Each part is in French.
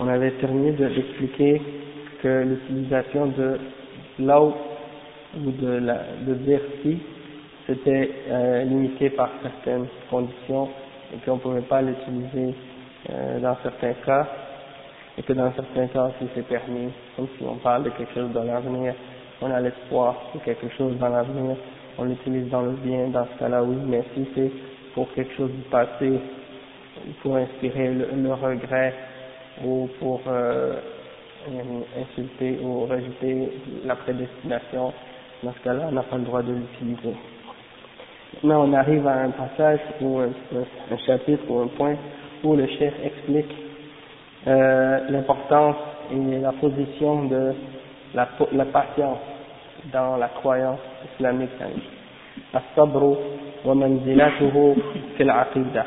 on avait terminé d'expliquer que l'utilisation de l'eau ou de, la, de dire si c'était euh, limité par certaines conditions et qu'on ne pouvait pas l'utiliser euh, dans certains cas et que dans certains cas aussi c'est permis, comme si on parle de quelque chose dans l'avenir, on a l'espoir de quelque chose dans l'avenir, on l'utilise dans le bien, dans ce cas-là oui, mais si c'est pour quelque chose du passé, pour inspirer le, le regret ou pour euh, insulter ou rejeter la prédestination, dans ce cas-là on n'a pas le droit de l'utiliser. Maintenant on arrive à un passage ou un, un chapitre ou un point où le chef explique euh, l'importance et la position de la, la patience dans la croyance islamique. الصبر ومنزلته في العقيدة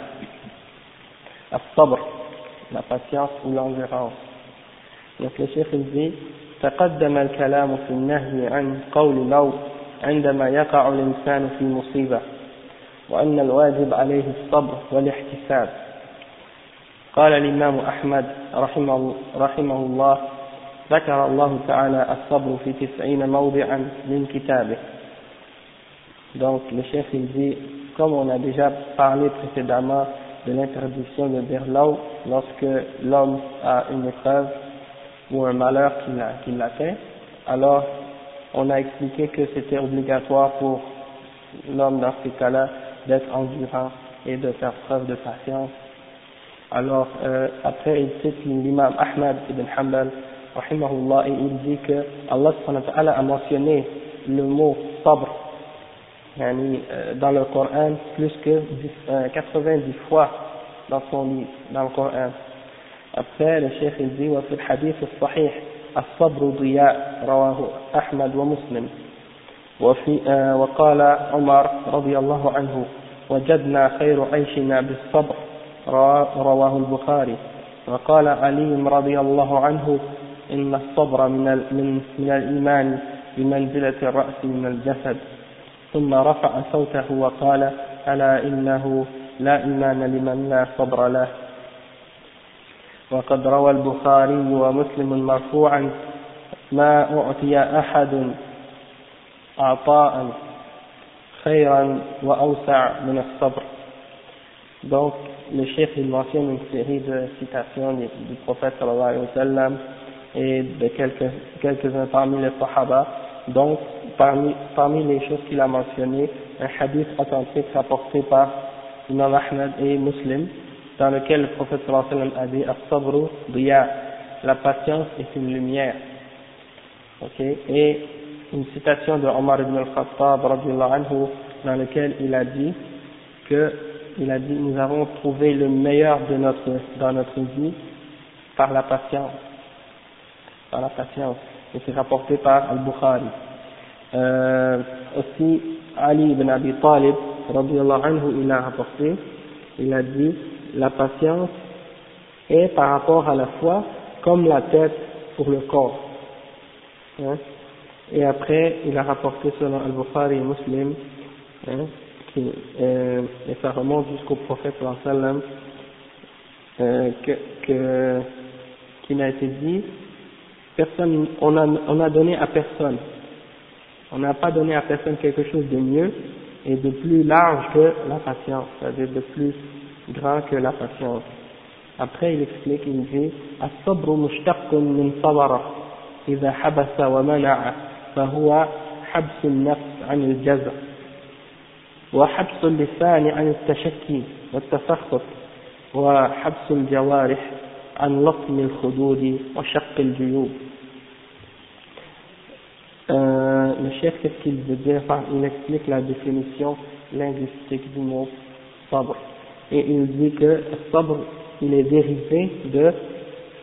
الصبر la patience ou l'endurance. Donc le chef il dit تقدم الكلام في النهي عن قول لو عندما يقع الإنسان في مصيبة وأن الواجب عليه الصبر والاحتساب. قال الإمام أحمد رحمه, رحمه الله ذكر الله تعالى الصبر في تسعين موضعا من كتابه. Donc le chef il dit comme on a déjà parlé précédemment de l'interdiction de l'eau lorsque l'homme a une épreuve ou un malheur qui l'atteint. Alors on a expliqué que c'était obligatoire pour l'homme dans ces cas-là d'être endurant et de faire preuve de patience. Alors euh, après il cite l'imam Ahmad ibn Hanbal et il dit que Allah a mentionné le mot sabr dans le Coran plus que 90 fois dans son livre, dans le Coran. Après, le Cheikh il dit, وفي الحديث الصحيح الصبر ضياء رواه أحمد ومسلم وفي وقال عمر رضي الله عنه وجدنا خير عيشنا بالصبر رواه البخاري وقال علي رضي الله عنه إن الصبر من من من الإيمان بمنزلة الرأس من الجسد ثم رفع صوته وقال ألا إنه لا إيمان لمن لا صبر له وقد روى البخاري ومسلم مرفوعا ما أعطي أحد عطاء خيرا وأوسع من الصبر donc le chef il mentionne une série de citations du, prophète sallallahu alayhi wa sallam et de quelques quelques-uns parmi les sahaba donc parmi, les choses qu'il a mentionnées, un hadith authentique rapporté par Imam Ahmed et Muslim, dans lequel le prophète sallam a dit As-sabru la patience est une lumière. Ok, et une citation de Omar ibn al-Khattab anhu, dans lequel il a dit que il a dit nous avons trouvé le meilleur de notre dans notre vie par la patience par la patience. Et c'est rapporté par Al-Bukhari euh, aussi Ali ibn Abi Talib anhu, il a rapporté il a dit la patience est par rapport à la foi comme la tête pour le corps hein? Et après, il a rapporté selon Al-Bukhari Muslim, hein, qui, euh, et ça remonte jusqu'au prophète euh, que, qu'il a été dit, personne, on a, on a donné à personne, on n'a pas donné à personne quelque chose de mieux et de plus large que la patience, c'est-à-dire de plus grand que la patience. Après, il explique, il dit, الصبر مشتق من صبر إذا حبس ومنع فهو حبس النفس عن الجزع وحبس اللسان عن التشكي والتسخط وحبس الجوارح عن لطم الخدود وشق الجيوب euh, le chef, qu'est-ce qu'il veut dire Il explique la définition linguistique du mot sabr. Et il dit que sabr, il est dérivé de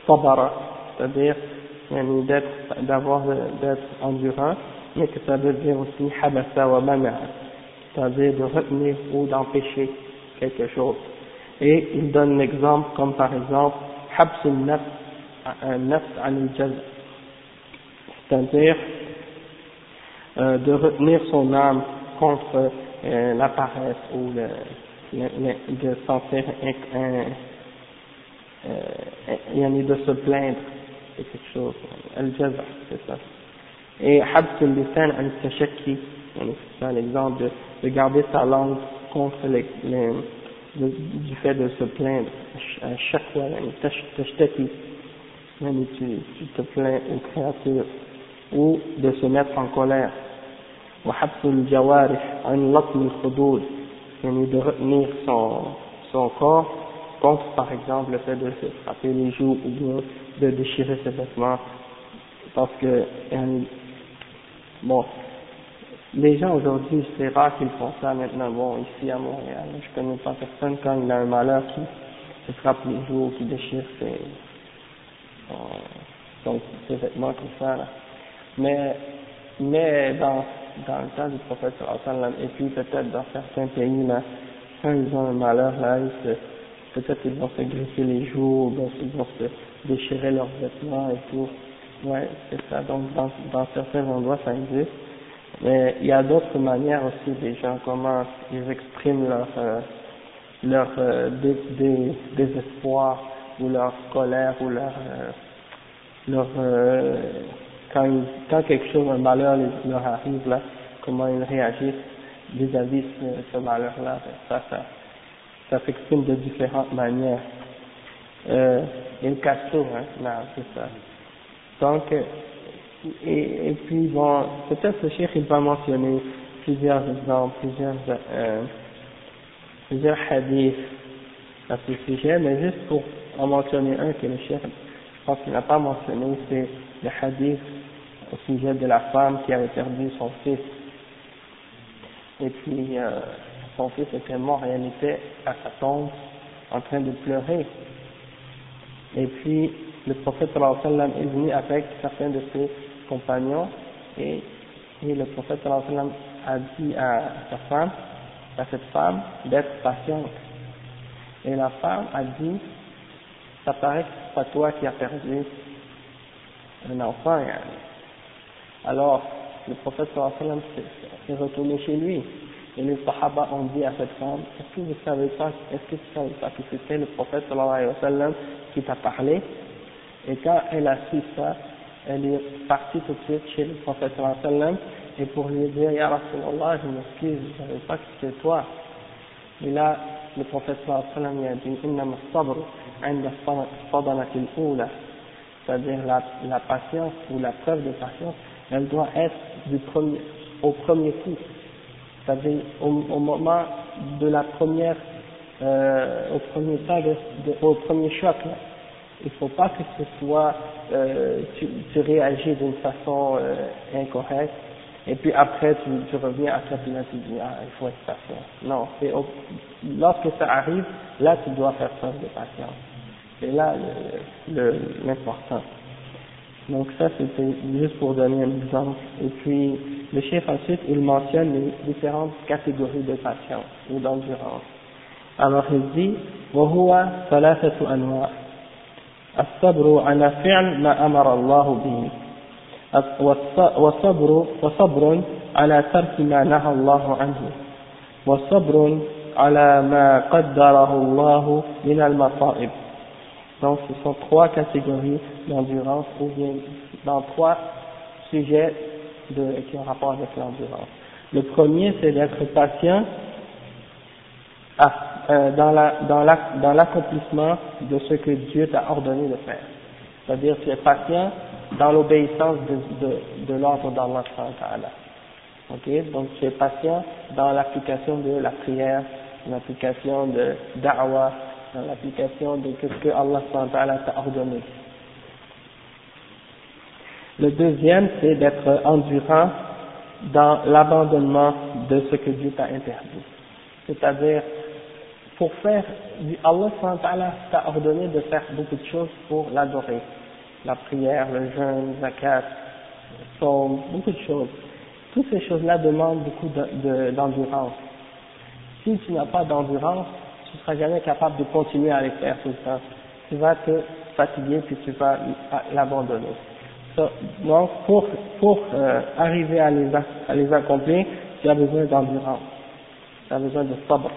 sabara, c'est-à-dire d'avoir d'être endurant, mais que ça veut dire aussi habasa wa c'est-à-dire de retenir ou d'empêcher quelque chose. Et il donne l'exemple comme par exemple habsul nafs, nafs an c'est-à-dire euh, de retenir son âme contre euh, la paresse ou le, le, de sentir un, euh, de se plaindre de quelque chose. Al-Jaza, c'est ça. Et Habs al-Lisan al-Tashakki, c'est l'exemple de, de garder sa langue contre les, les du fait de se plaindre à chaque fois, tu, tu te plains aux créatures ou de se mettre en colère وحبس الجوارح عن لطم الخدود يعني de retenir son, son corps contre par exemple le fait de se frapper les joues ou bien de déchirer ses vêtements parce que bon les gens aujourd'hui c'est rare qu'ils font ça maintenant bon ici à Montréal je connais pas personne quand il a un malheur qui se frappe les joues qui déchire ses, son, ses vêtements comme ça là. mais mais dans dans le temps du prophète et puis peut-être dans certains pays là, quand ils ont un malheur là, peut-être ils vont se griffer les joues, ils vont se déchirer leurs vêtements et tout. Ouais, c'est ça. Donc dans, dans certains endroits ça existe. Mais il y a d'autres manières aussi des gens comment ils expriment leur euh, leur euh, désespoir ou leur colère ou leur euh, leur quand, quand quelque chose, un malheur leur arrive là, comment ils réagissent vis-à-vis de ce, malheur-là, ça, ça, ça s'exprime de différentes manières. Euh, une cassure, hein, non, c'est ça. Donc, et, et puis bon, peut-être le chef il va mentionner plusieurs exemples, plusieurs, euh, plusieurs hadiths à ce sujet, mais juste pour en mentionner un que le chef, je pense qu'il n'a pas mentionné, c'est le hadith au sujet de la femme qui avait perdu son fils. Et puis, euh, son fils était mort et elle était à sa tombe en train de pleurer. Et puis, le prophète est venu avec certains de ses compagnons et, et le prophète a dit à sa femme, à cette femme, d'être patiente. Et la femme a dit, ça paraît que c'est pas toi qui as perdu un enfant. Alors, le prophète sallam s'est retourné chez lui. Et les sahaba ont dit à cette femme, est-ce que vous savez pas, est-ce que tu savais pas que c'était le prophète sallam qui t'a parlé? Et quand elle a su ça, elle est partie tout de suite chez le prophète sallam et pour lui dire, Ya Rasulallah, je m'excuse, je ne savais pas que c'était toi. Et là, le prophète sallam lui a dit, Innam sabr, inda sadanatil ula. C'est-à-dire la, la patience ou la preuve de patience, elle doit être du premier, au premier coup, c'est-à-dire au, au, moment de la première, euh, au premier temps, de, au premier choc. Là. Il ne faut pas que ce soit, euh, tu, tu réagis d'une façon euh, incorrecte, et puis après tu, tu reviens à ça, puis là tu dis, ah, il faut être patient. Non, c'est lorsque ça arrive, là tu dois faire preuve de patience. C'est là l'important. Le, donc ça, c'était juste pour donner un exemple. Et puis, le chef ensuite, il mentionne les différentes catégories de patience ou d'endurance. Alors il dit, وهو ثلاثة أنواع الصبر على فعل ما أمر الله به وصبر وصبر على ترك ما نهى الله عنه وصبر على ما قدره الله من المصائب donc ce sont trois catégories d'endurance ou bien dans trois sujets qui ont rapport avec l'endurance. Le premier c'est d'être patient à, euh, dans l'accomplissement dans de ce que Dieu t'a ordonné de faire. C'est-à-dire tu es patient dans l'obéissance de, de, l'ordre d'Allah Ok, donc tu es patient dans l'application de la prière, l'application de da'wah, dans l'application de ce que Allah t'a ordonné. Le deuxième, c'est d'être endurant dans l'abandonnement de ce que Dieu t'a interdit. C'est-à-dire, pour faire, Allah t'a ordonné de faire beaucoup de choses pour l'adorer la prière, le jeûne, zakat, sont beaucoup de choses. Toutes ces choses-là demandent beaucoup d'endurance. si tu n'as pas d'endurance, tu ne seras jamais capable de continuer à les faire tout le. Tu vas te fatiguer puis tu vas l'abandonner. Donc, pour, pour euh, arriver à les, à les accomplir, tu as besoin d'endurance. Tu as besoin de sabre.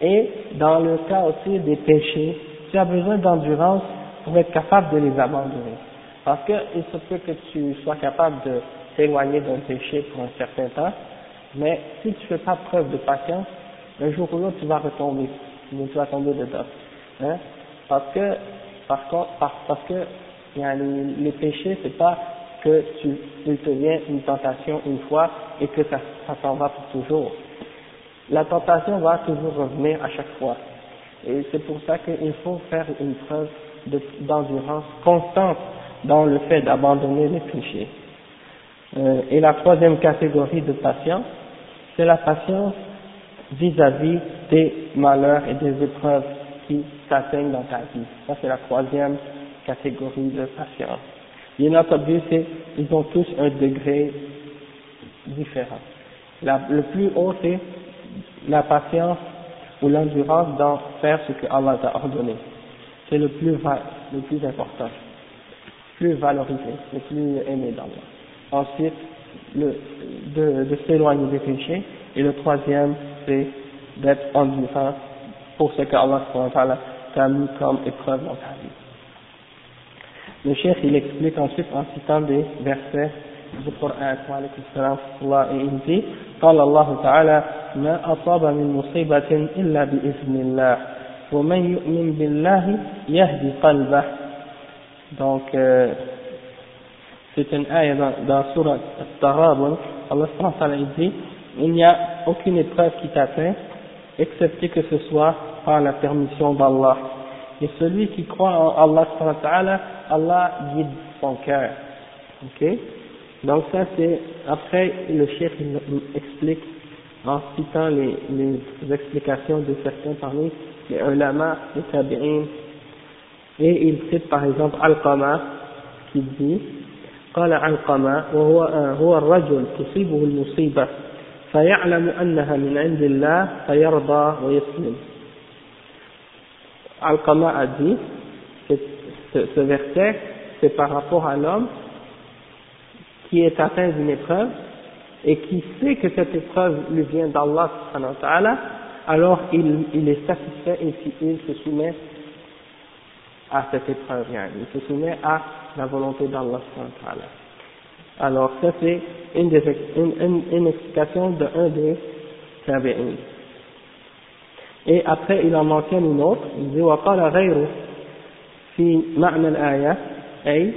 Et dans le cas aussi des péchés, tu as besoin d'endurance pour être capable de les abandonner. Parce qu'il se peut que tu sois capable de t'éloigner d'un péché pour un certain temps, mais si tu ne fais pas preuve de patience, un jour ou l'autre tu vas retomber, tu vas tomber dedans. Hein? Parce que, par contre, parce, que les, les péchés, c'est pas que tu, il te vient une tentation une fois et que ça, s'en va pour toujours. La tentation va toujours revenir à chaque fois. Et c'est pour ça qu'il faut faire une preuve d'endurance constante dans le fait d'abandonner les péchés. Euh, et la troisième catégorie de patience, c'est la patience vis-à-vis des malheurs et des épreuves qui s'atteignent dans ta vie. Ça, c'est la troisième catégorie de patience. Bien entendu, c'est, ils ont tous un degré différent. Le plus haut, c'est la patience ou l'endurance dans faire ce que Allah t'a ordonné c'est le plus, le plus important, plus valorisé, le plus aimé d'Allah. Ensuite, le, de, de s'éloigner des péchés. Et le troisième, c'est d'être endurant pour ce qu'Allah t'a mis comme épreuve dans ta vie. Le chef, il explique ensuite en citant des versets du Coran, et il dit, قال الله تعالى ما أصاب من مصيبة إلا بإذن الله ومن يؤمن بالله يهدي قلبه donc euh, c'est une ayah dans, dans Surah Al-Tarabun Allah subhanahu dit il n'y a aucune épreuve qui t'atteint excepté que ce soit par la permission d'Allah et celui qui croit en Allah subhanahu Allah guide son cœur ok donc ça c'est après le chef il, explique en citant les, les explications de certains parmi les ulama, les tabi'in, et il cite par exemple Al-Qama qui dit قال علقمة وهو هو الرجل تصيبه المصيبة فيعلم أنها من عند الله فيرضى ويسلم Al-Qama a dit ce, ce verset c'est par rapport à l'homme qui est atteint d'une épreuve et qui sait que cette épreuve lui vient d'Allah alors il, il est satisfait et il se soumet à cette épreuve, il se soumet à la volonté d'Allah. Alors ça c'est une, une, une, explication de un des tabi'in. Et après il en mentionne une autre, il dit وقال غيره في معنى الآية أي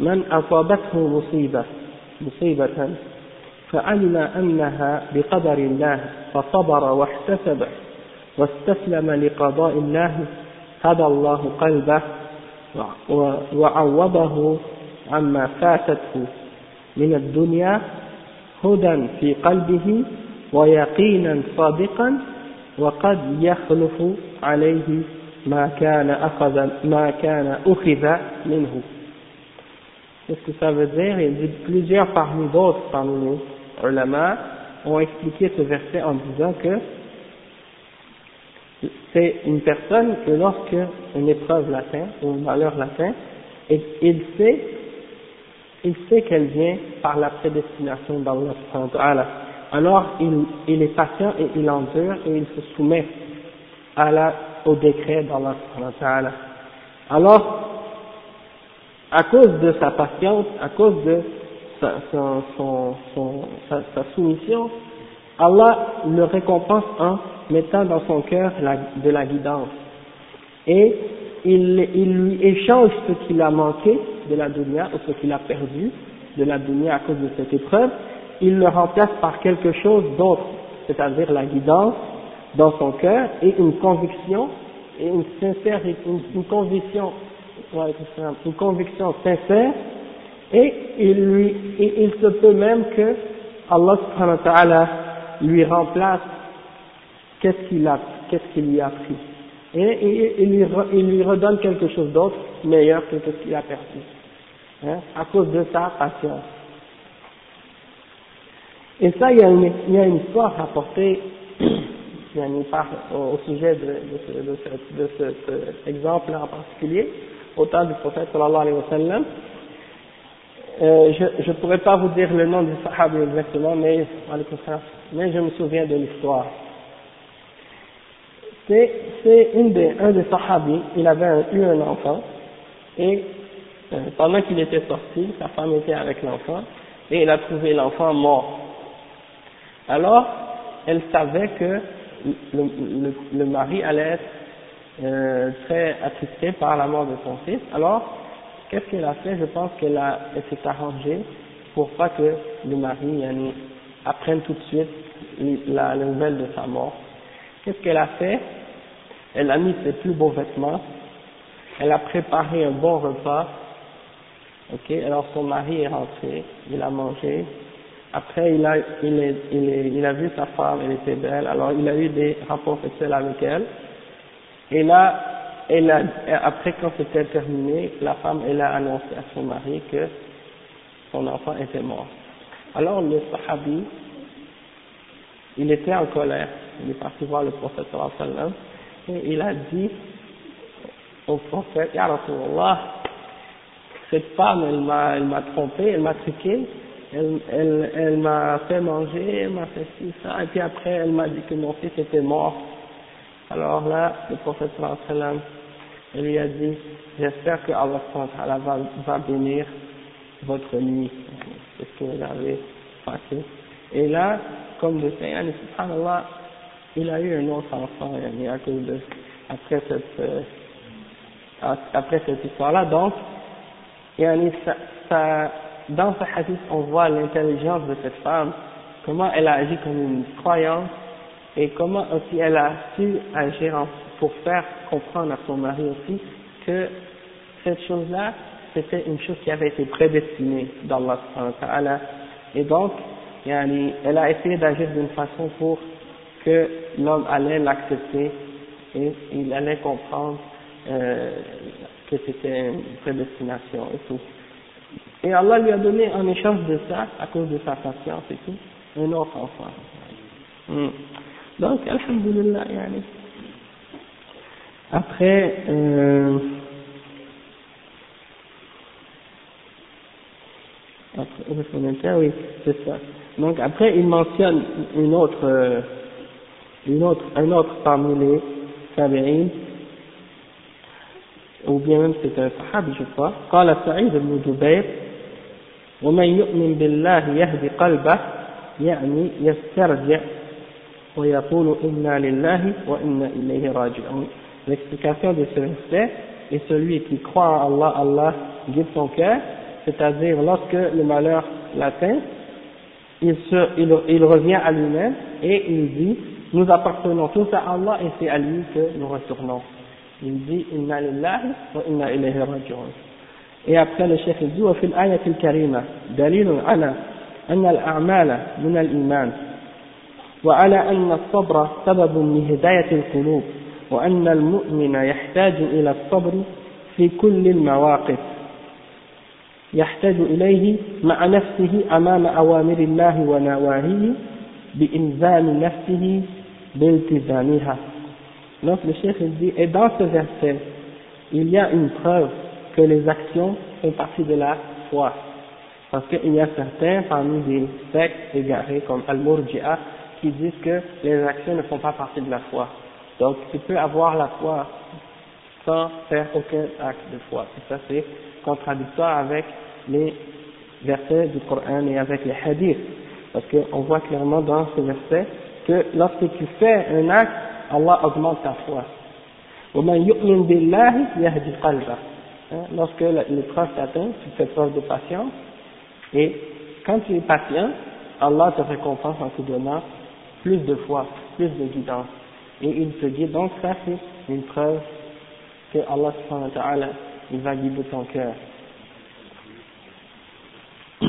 من أصابته مصيبة مصيبة فعلم أنها بقدر الله فصبر واحتسب واستسلم لقضاء الله هدى الله قلبه وعوضه عما فاتته من الدنيا هدى في قلبه ويقينا صادقا وقد يخلف عليه ما كان أخذ ما كان أخذ منه Qu'est-ce que ça veut dire Il dit plusieurs parmi d'autres parmi nous ulama ont expliqué ce verset en disant que c'est une personne que lorsque une épreuve l'atteint, ou un malheur l'atteint, et il sait il sait qu'elle vient par la prédestination d'Allah alors il, il est patient et il endure et il se soumet à la, au décret d'Allah alors à cause de sa patience à cause de sa, son, son, sa, soumission Allah le récompense en mettant dans son cœur de la guidance. Et il, il lui échange ce qu'il a manqué de la dunya ou ce qu'il a perdu de la dunya à cause de cette épreuve, il le remplace par quelque chose d'autre, c'est-à-dire la guidance dans son cœur et une conviction et une sincère une, une conviction une conviction sincère et il lui et il se peut même que Allah subhanahu wa ta'ala lui remplace qu'est-ce qu'il a qu'est-ce qu'il lui a pris et, il, lui, il, lui, redonne quelque chose d'autre meilleur que ce qu'il a perdu hein, à cause de sa patience. Et ça, il y a une, il y a une histoire rapportée au, sujet de, de, de, de, cet exemple en particulier, au temps du prophète sallallahu alayhi wa sallam. Euh, je ne pourrais pas vous dire le nom du sahaba exactement, mais, mais je me souviens de l'histoire. C'est un des sahabis, il avait eu un enfant, et euh, pendant qu'il était sorti, sa femme était avec l'enfant, et il a trouvé l'enfant mort. Alors, elle savait que le, le, mari allait être euh, très attristé par la mort de son fils. Alors, qu'est-ce qu'elle a fait? Je pense qu'elle a, s'est arrangée pour pas que le mari apprenne tout de suite la, la nouvelle de sa mort. Qu'est-ce qu'elle a fait? Elle a mis ses plus beaux vêtements, elle a préparé un bon repas, ok, alors son mari est rentré, il a mangé, après il a, il, est, il, est, il a vu sa femme, elle était belle, alors il a eu des rapports sexuels avec elle, et là, elle a, après quand c'était terminé, la femme, elle a annoncé à son mari que son enfant était mort. Alors le sahabi, il était en colère, il est parti voir le prophète sallam. Et il a dit au prophète, Ya Rasulallah, cette femme, elle m'a, trompé, elle m'a truqué, elle, m'a fait manger, elle m'a fait ci, ça, et puis après elle m'a dit que mon fils était mort. Alors là, le prophète sallam, il lui a dit, j'espère que Allah va, va bénir votre nuit. C'est ce que vous avez passé. Et là, comme de fait, subhanallah, il a eu un autre enfant, à cause de, après cette, euh, après cette histoire-là. Donc, ça, ça, dans ce hadith, on voit l'intelligence de cette femme, comment elle a agi comme une croyance et comment aussi elle a su agir pour faire comprendre à son mari aussi que cette chose-là, c'était une chose qui avait été prédestinée d'Allah et donc elle a essayé d'agir d'une façon pour que l'homme allait l'accepter et il allait comprendre euh, que c'était une prédestination et tout. Et Allah lui a donné en échange de ça, à cause de sa patience et tout, un autre enfant. Hmm. Donc, Alhamdulillah, yani. Après, euh, après, oui, c'est ça. Donc après, il mentionne une autre, euh, une autre, un autre parmi les tabi'in, ou bien même c'est un sahabi, je crois. قال سعيد بن جبير ومن يؤمن بالله يهدي قلبه يعني يسترجع ويقول إنا لله وإنا إليه راجعون l'explication de ce verset est celui qui croit en Allah, Allah guide son cœur, c'est-à-dire lorsque le malheur l'atteint, il, se, il, il revient à lui-même et il dit, nous appartenons tous à Allah et c'est à lui que nous retournons. Il dit, inna lillahi wa inna ilayhi raji'un. Et après le chef dit, وفي الآية الكريمة دليل على أن الأعمال من الإيمان وعلى أن الصبر سبب من هداية القلوب وأن المؤمن يحتاج إلى الصبر في كل المواقف يحتاج إليه مع نفسه أمام أوامر الله ونواهيه بإنزال نفسه بالتزامها. Donc le chef dit, et dans ce verset, il y a une preuve que les actions font partie de la foi Parce qu'il y a certains parmi des sectes égarés comme Al-Murji'a qui disent que les actions ne font pas partie de la foi. Donc tu peux avoir la foi sans faire aucun acte de foi. Et ça c'est contradictoire avec les versets du Coran et avec les hadiths. Parce qu'on voit clairement dans ce verset que lorsque tu fais un acte, Allah augmente ta foi. Hein, lorsque l'épreuve t'atteint, tu fais preuve de patience, et quand tu es patient, Allah te récompense en te donnant plus de foi, plus de guidance. Et il te guide, donc ça c'est une preuve que Allah subhanahu wa ta'ala, il va guider ton cœur.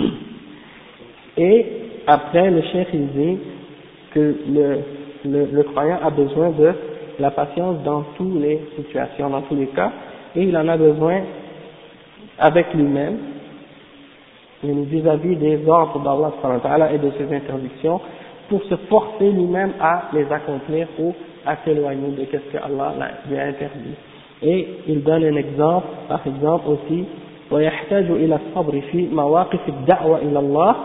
Et après, le chef dit que le, le, le croyant a besoin de la patience dans toutes les situations, dans tous les cas, et il en a besoin avec lui-même, vis-à-vis des ordres d'Allah et de ses interdictions, pour se forcer lui-même à les accomplir ou à s'éloigner de ce que Allah lui a interdit. Et il donne un exemple, par exemple aussi, ويحتاج إلى الصبر في مواقف الدعوة إلى الله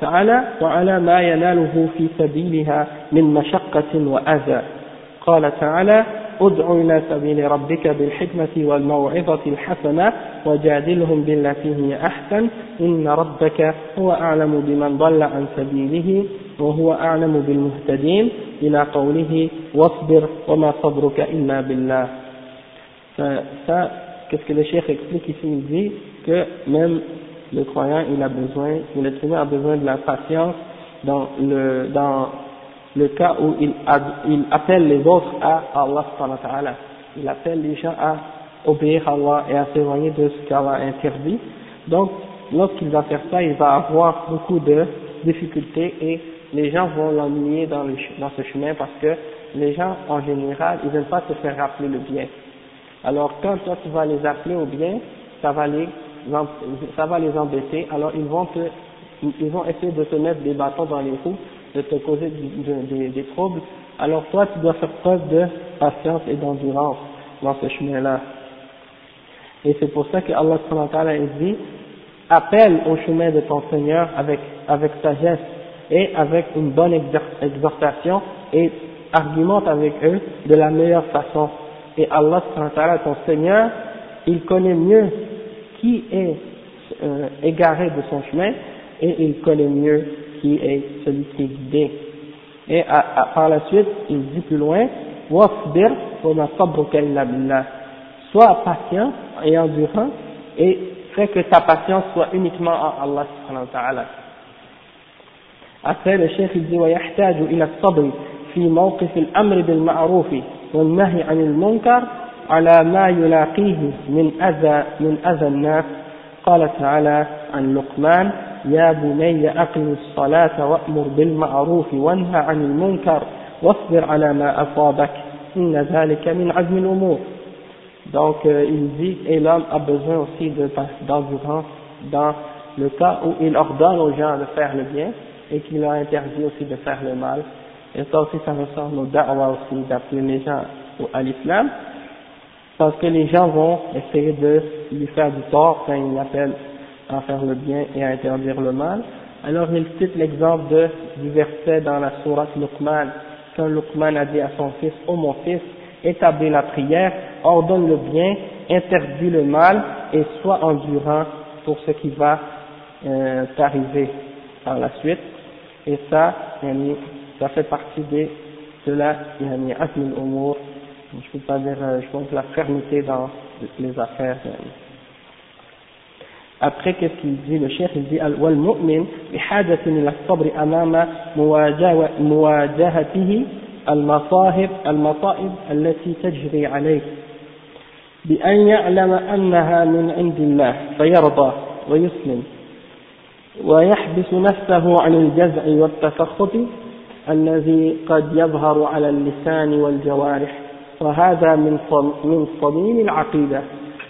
تعالى وعلى ما يناله في سبيلها من مشقة وأذى قال تعالى ادع إلى سبيل ربك بالحكمة والموعظة الحسنة وجادلهم بالتي هي أحسن. إن ربك هو أعلم بمن ضل عن سبيله وهو أعلم بالمهتدين. إلى قوله واصبر وما صبرك إلا بالله. qu'est-ce que le cheikh explique ici? Il dit que même le croyant, il a besoin, l'être humain a besoin de la patience dans le, dans le cas où il, il appelle les autres à Allah. Il appelle les gens à obéir à Allah et à s'éloigner de ce qu'Allah interdit. Donc, lorsqu'il va faire ça, il va avoir beaucoup de difficultés et les gens vont l'ennuyer dans, dans ce chemin parce que les gens, en général, ils n'aiment pas se faire rappeler le bien. Alors, quand toi tu vas les appeler au bien, ça va les, ça va les embêter. Alors, ils vont te, ils vont essayer de te mettre des bâtons dans les roues de te causer des troubles, alors toi tu dois faire preuve de patience et d'endurance dans ce chemin-là. Et c'est pour ça que Allah dit appelle au chemin de ton Seigneur avec, avec sagesse et avec une bonne exhortation et argumente avec eux de la meilleure façon. Et Allah ton Seigneur, il connaît mieux qui est euh, égaré de son chemin et il connaît mieux qui est celui qui est guidé. Et par la suite, il dit plus loin, وَاصْبِرْ وَمَا صَبْرُكَ إِلَّا بِاللَّهِ Sois patient et endurant et fais que ta patience soit uniquement en Allah subhanahu wa ta'ala. Après, le chef il dit ويحتاج إلى الصبر في موقف الأمر بالمعروف والنهي عن المنكر على ما يلاقيه من أذى من أذى الناس قال تعالى عن لقمان يا بني أقم الصلاة وأمر بالمعروف وانهى عن المنكر واصبر على ما أصابك إن ذلك من عزم الأمور Donc euh, il dit, et l'homme a besoin aussi d'endurance dans le cas où il ordonne aux gens de faire le bien et qu'il leur interdit aussi de faire le mal. Et ça aussi, ça ressemble au da'wa aussi, d'appeler les gens à l'islam, parce que les gens vont essayer de lui faire du tort quand il appelle à faire le bien et à interdire le mal. Alors il cite l'exemple du verset dans la sourate Luqman, quand Luqman a dit à son fils, ô mon fils, établis la prière, ordonne le bien, interdis le mal et sois endurant pour ce qui va euh, t'arriver par la suite. Et ça, ça fait partie des, de la yani, umur, je peux pas dire, euh, je pense la fermeté dans les affaires. Après, qu'est-ce qu'il dit Le chef, il dit والمؤمن بحاجة إلى الصبر أمام مواجهته المصائب المصائب التي تجري عليه بأن يعلم أنها من عند الله فيرضى ويسلم ويحبس نفسه عن الجزع والتسخط الذي قد يظهر على اللسان والجوارح وهذا من صميم العقيدة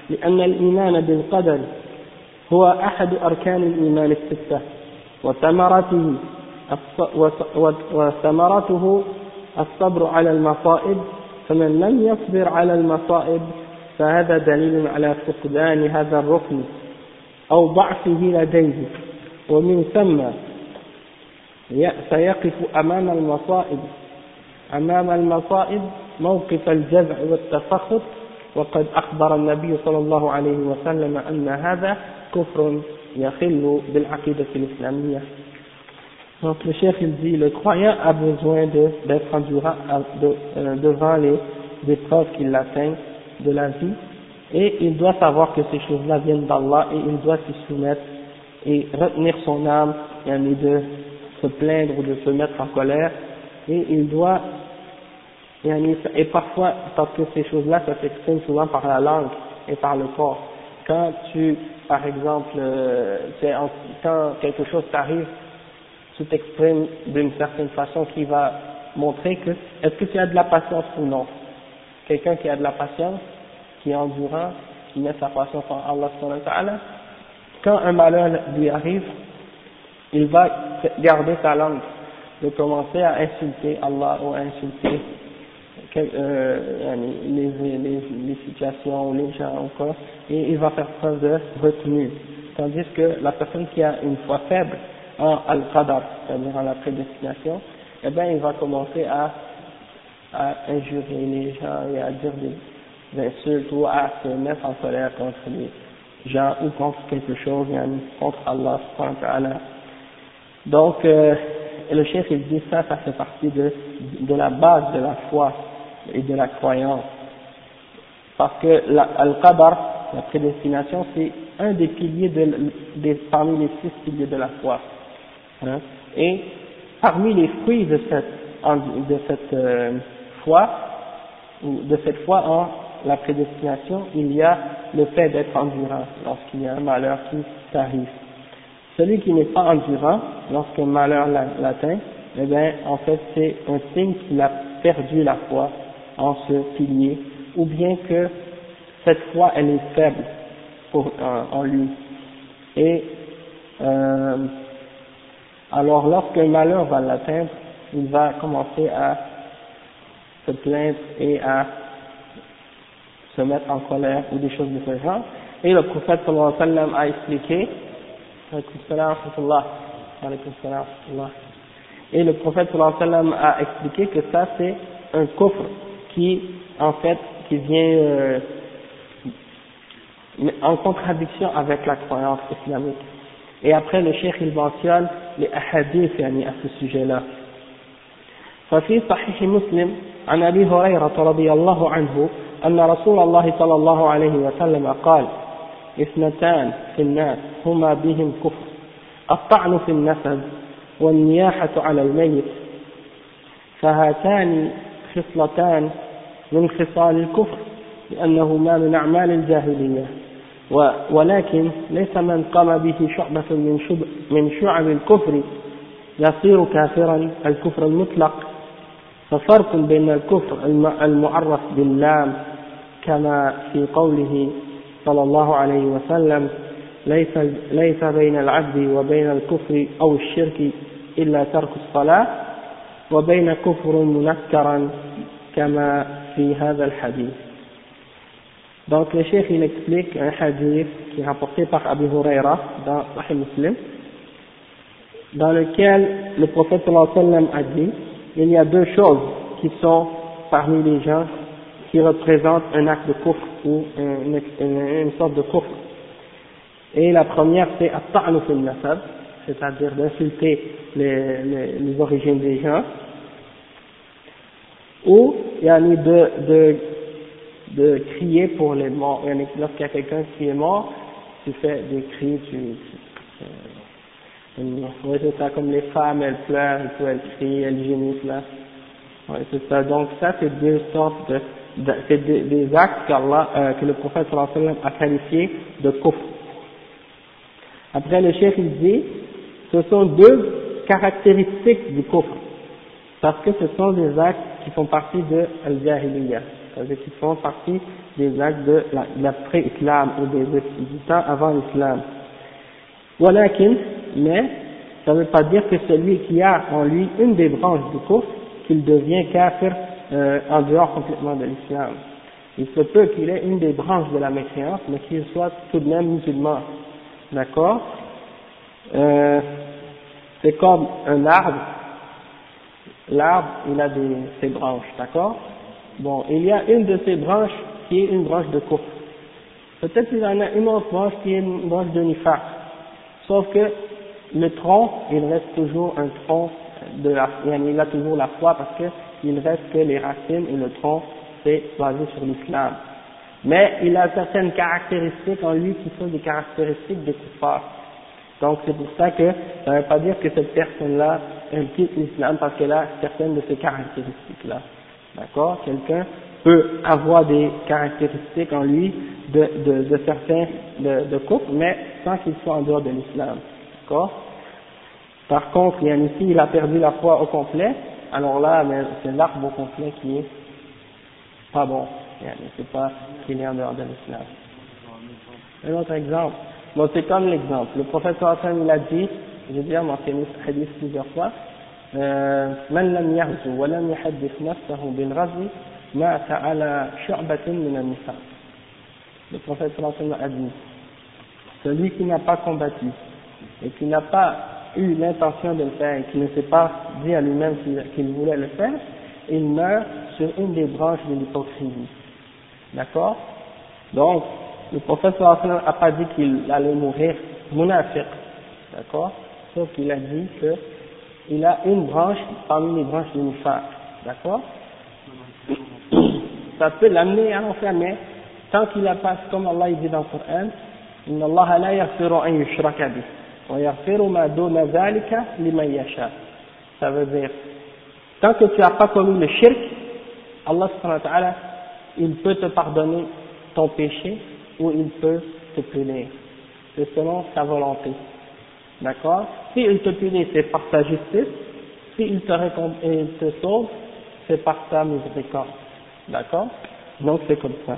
لأن الإيمان بالقدر هو أحد أركان الإيمان الستة. وثمرته وثمرته الصبر على المصائب فمن لم يصبر على المصائب فهذا دليل على فقدان هذا الركن أو ضعفه لديه. ومن ثم سيقف أمام المصائب. أمام المصائب موقف الجزع والتسخط. وقد أخبر النبي صلى الله عليه وسلم أن هذا كفر يخل بالعقيدة الإسلامية Donc le chef il dit, le croyant a besoin d'être endurant de, euh, devant les épreuves qui l'atteignent de la vie et il doit savoir que ces choses-là viennent d'Allah et il doit s'y soumettre et retenir son âme et de se plaindre ou de se mettre en colère et il doit et parfois parce que ces choses-là ça s'exprime souvent par la langue et par le corps quand tu par exemple euh, quand quelque chose t'arrive tu t'exprimes d'une certaine façon qui va montrer que est-ce que tu as de la patience ou non? Quelqu'un qui a de la patience, qui est endurant, qui met sa patience en Allah quand un malheur lui arrive, il va garder sa langue, de commencer à insulter Allah ou à insulter euh, les, les, les, situations les gens encore, et il va faire preuve de retenue. Tandis que la personne qui a une foi faible, en al-qadar, c'est-à-dire en la prédestination, eh bien, il va commencer à, à injurer les gens et à dire des, insultes ou à se mettre en colère contre les gens ou contre quelque chose, contre Allah Donc, euh, le chef il dit ça, ça fait partie de, de la base de la foi et de la croyance. Parce que Al-Qadar, la prédestination, c'est un des piliers de, parmi les six piliers de la foi. Hein? Et parmi les fruits de cette, de cette euh, foi, de cette foi en la prédestination, il y a le fait d'être endurant lorsqu'il y a un malheur qui t'arrive. Celui qui n'est pas endurant, lorsqu'un malheur l'atteint, eh bien, en fait, c'est un signe qu'il a perdu la foi en ce pilier, ou bien que cette foi, elle est faible pour, en, lui. Et euh, alors lorsqu'un malheur va l'atteindre, il va commencer à se plaindre et à se mettre en colère ou des choses de ce genre. Et le prophète sallallahu alayhi wa sallam a expliqué, et le prophète sallallahu alayhi wa sallam a expliqué que ça c'est un coffre qui, en fait, qui vient euh, en contradiction avec la croyance islamique. Et après, le cheikh, il mentionne les ahadith يعني à ce sujet-là. ففي صحيح مسلم عن أبي هريرة رضي الله عنه أن رسول الله صلى الله عليه وسلم قال اثنتان في الناس هما بهم كفر الطعن في النسب والنياحة على الميت فهاتان خصلتان من خصال الكفر لأنهما من أعمال الجاهلية. ولكن ليس من قام به شعبة من, شب من شعب الكفر يصير كافرا الكفر المطلق. ففرق بين الكفر المعرف باللام كما في قوله صلى الله عليه وسلم ليس, ليس بين العبد وبين الكفر أو الشرك إلا ترك الصلاة وبين كفر منكرا كما في هذا الحديث Donc le cheikh il explique un hadith qui est rapporté par Abu Huraira dans Sahih Muslim, dans lequel le prophète sallam a dit, il y a deux choses qui sont parmi les gens qui représentent un acte de kufr ou une, une, sorte de kufr. Et la première c'est at-ta'nu fil nasab, c'est-à-dire d'insulter les, les, origines des gens, ou il y a de, de de crier pour les morts. Lorsqu'il y a quelqu'un qui est mort, tu fais des cris, tu, tu euh, c'est ça, comme les femmes, elles pleurent, et elles crient, elles gémissent là. Ouais, c'est ça. Donc ça, c'est deux sortes de, c'est des, actes euh, que le prophète sallallahu a qualifiés de kufr. Après le chef il dit, ce sont deux caractéristiques du kufr. Parce que ce sont des actes qui font partie de al-jahiliyyah c'est-à-dire qui font partie des actes de la, pré-islam ou des, du temps avant l'islam. Walakin, mais ça ne veut pas dire que celui qui a en lui une des branches du kufr, qu'il devient kafir euh, en dehors complètement de l'islam. Il se peut qu'il ait une des branches de la mécréance, mais qu'il soit tout de même musulman. D'accord? Euh, c'est comme un arbre. L'arbre, il a des, ses branches, d'accord? Bon, il y a une de ces branches qui est une branche de coupe. Peut-être qu'il y en a une autre branche qui est une branche de nifar. Sauf que le tronc, il reste toujours un tronc de la, il a toujours la foi parce que il reste que les racines et le tronc, c'est basé sur l'islam. Mais il a certaines caractéristiques en lui qui sont des caractéristiques de kuffar. Donc c'est pour ça que ça ne veut pas dire que cette personne-là, quitte l'islam parce qu'elle a certaines de ces caractéristiques-là. D'accord? Quelqu'un peut avoir des caractéristiques en lui de, de, de certains de, de couples, mais sans qu'il soit en dehors de l'islam. D'accord? Par contre, il y a ici, il a perdu la foi au complet, alors là, c'est l'arbre au complet qui est pas bon. C'est pas qu'il est en dehors de l'islam. Un autre exemple. Bon, c'est comme l'exemple. Le prophète sallallahu il a dit, j'ai déjà mentionné ce hadith plusieurs fois, من لم يغزو ولم يحدث نفسه بالغزو مات على شعبة من النفاق. Le prophète sallallahu a dit, celui qui n'a pas combattu et qui n'a pas eu l'intention de le faire et qui ne s'est pas dit à lui-même qu'il voulait le faire, il meurt sur une des branches de l'hypocrisie. D'accord Donc, le prophète sallallahu n'a pas dit qu'il allait mourir munafiq. D'accord Sauf qu'il a dit que il a une branche parmi les branches du nifaq. D'accord Ça peut l'amener à l'enfer, mais tant qu'il a pas, comme Allah dit dans le Coran, إن الله لا يغفر أن يشرك به ويغفر ما دون ذلك لمن يشاء ça veut dire tant que tu n'as pas commis le shirk Allah subhanahu wa ta'ala il peut te pardonner ton péché ou il peut te punir c'est selon sa volonté D'accord? Si il te punit, c'est par sa justice. Si il te, il te sauve, c'est par sa miséricorde. D'accord? Donc c'est comme ça.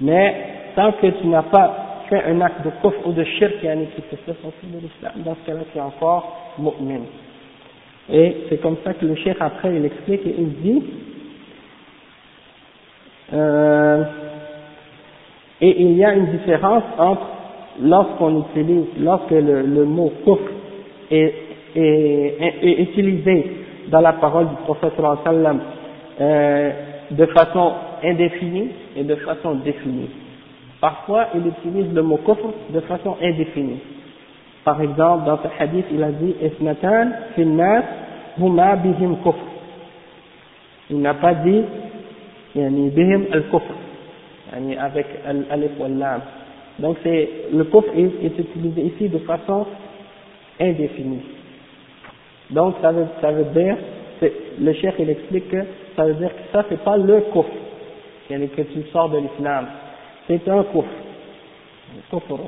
Mais tant que tu n'as pas fait un acte de coffre ou de shirk qui te fait sortir de l'islam, dans ce cas-là, tu es encore mu'min. Et c'est comme ça que le shirk après il explique et il dit euh, et il y a une différence entre lorsqu'on utilise, lorsque le, mot kufr est, est, est, utilisé dans la parole du prophète sallam euh, de façon indéfinie et de façon définie. Parfois, il utilise le mot kufr de façon indéfinie. Par exemple, dans ce hadith, il a dit Isnatan finnas huma bihim kufr. Il n'a pas dit yani bihim al kufr, yani avec al-alif wal-lam. Donc c'est le coffre est, utilisé ici de façon indéfinie. Donc ça veut, dire, le chef il explique que ça veut dire que ça c'est pas le coffre, que tu sors de l'islam, c'est un coffre. Coffre.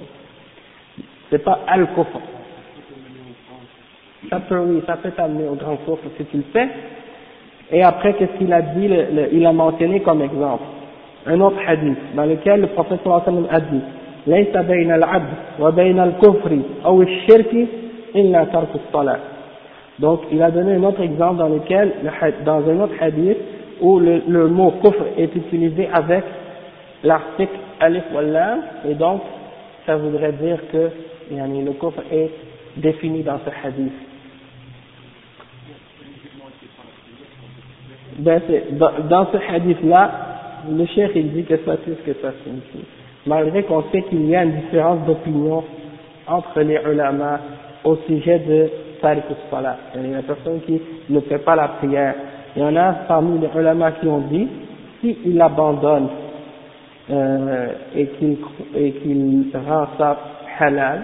C'est pas al coffre. Ça peut, oui, ça peut t'amener au grand coffre si tu le fais. Et après, qu'est-ce qu'il a dit, il a mentionné comme exemple un autre hadith dans lequel le prophète a dit ليس بين العبد وبين الكفر أو الشرك إلا ترك الصلاة donc il a donné un autre exemple dans lequel dans un autre hadith où le, le mot kufr est utilisé avec l'article alif wallam et donc ça voudrait dire que yani, le kufr est défini dans ce hadith ben dans, dans ce hadith là le cheikh il dit que ça c'est ce que ça signifie malgré qu'on sait qu'il y a une différence d'opinion entre les ulama au sujet de Tariq Salah. Il y a une personne qui ne fait pas la prière. Il y en a parmi les ulama qui ont dit, s'il abandonne euh, et qu'il rend ça halal,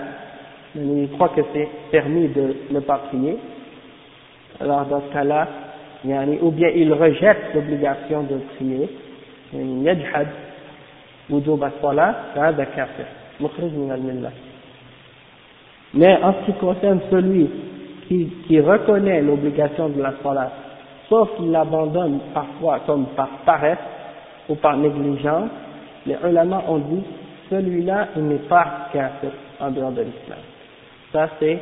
il croit que c'est permis de ne pas prier, alors dans ce cas-là, ou bien il rejette l'obligation de prier, il yajhad وجوب الصلاة فهذا كافر مخرج من الملة mais en ce qui concerne celui qui, qui reconnaît l'obligation de la salat, sauf qu'il l'abandonne parfois comme par paresse ou par négligence, les ulama ont dit celui-là il n'est pas kafir en dehors de l'islam. Ça c'est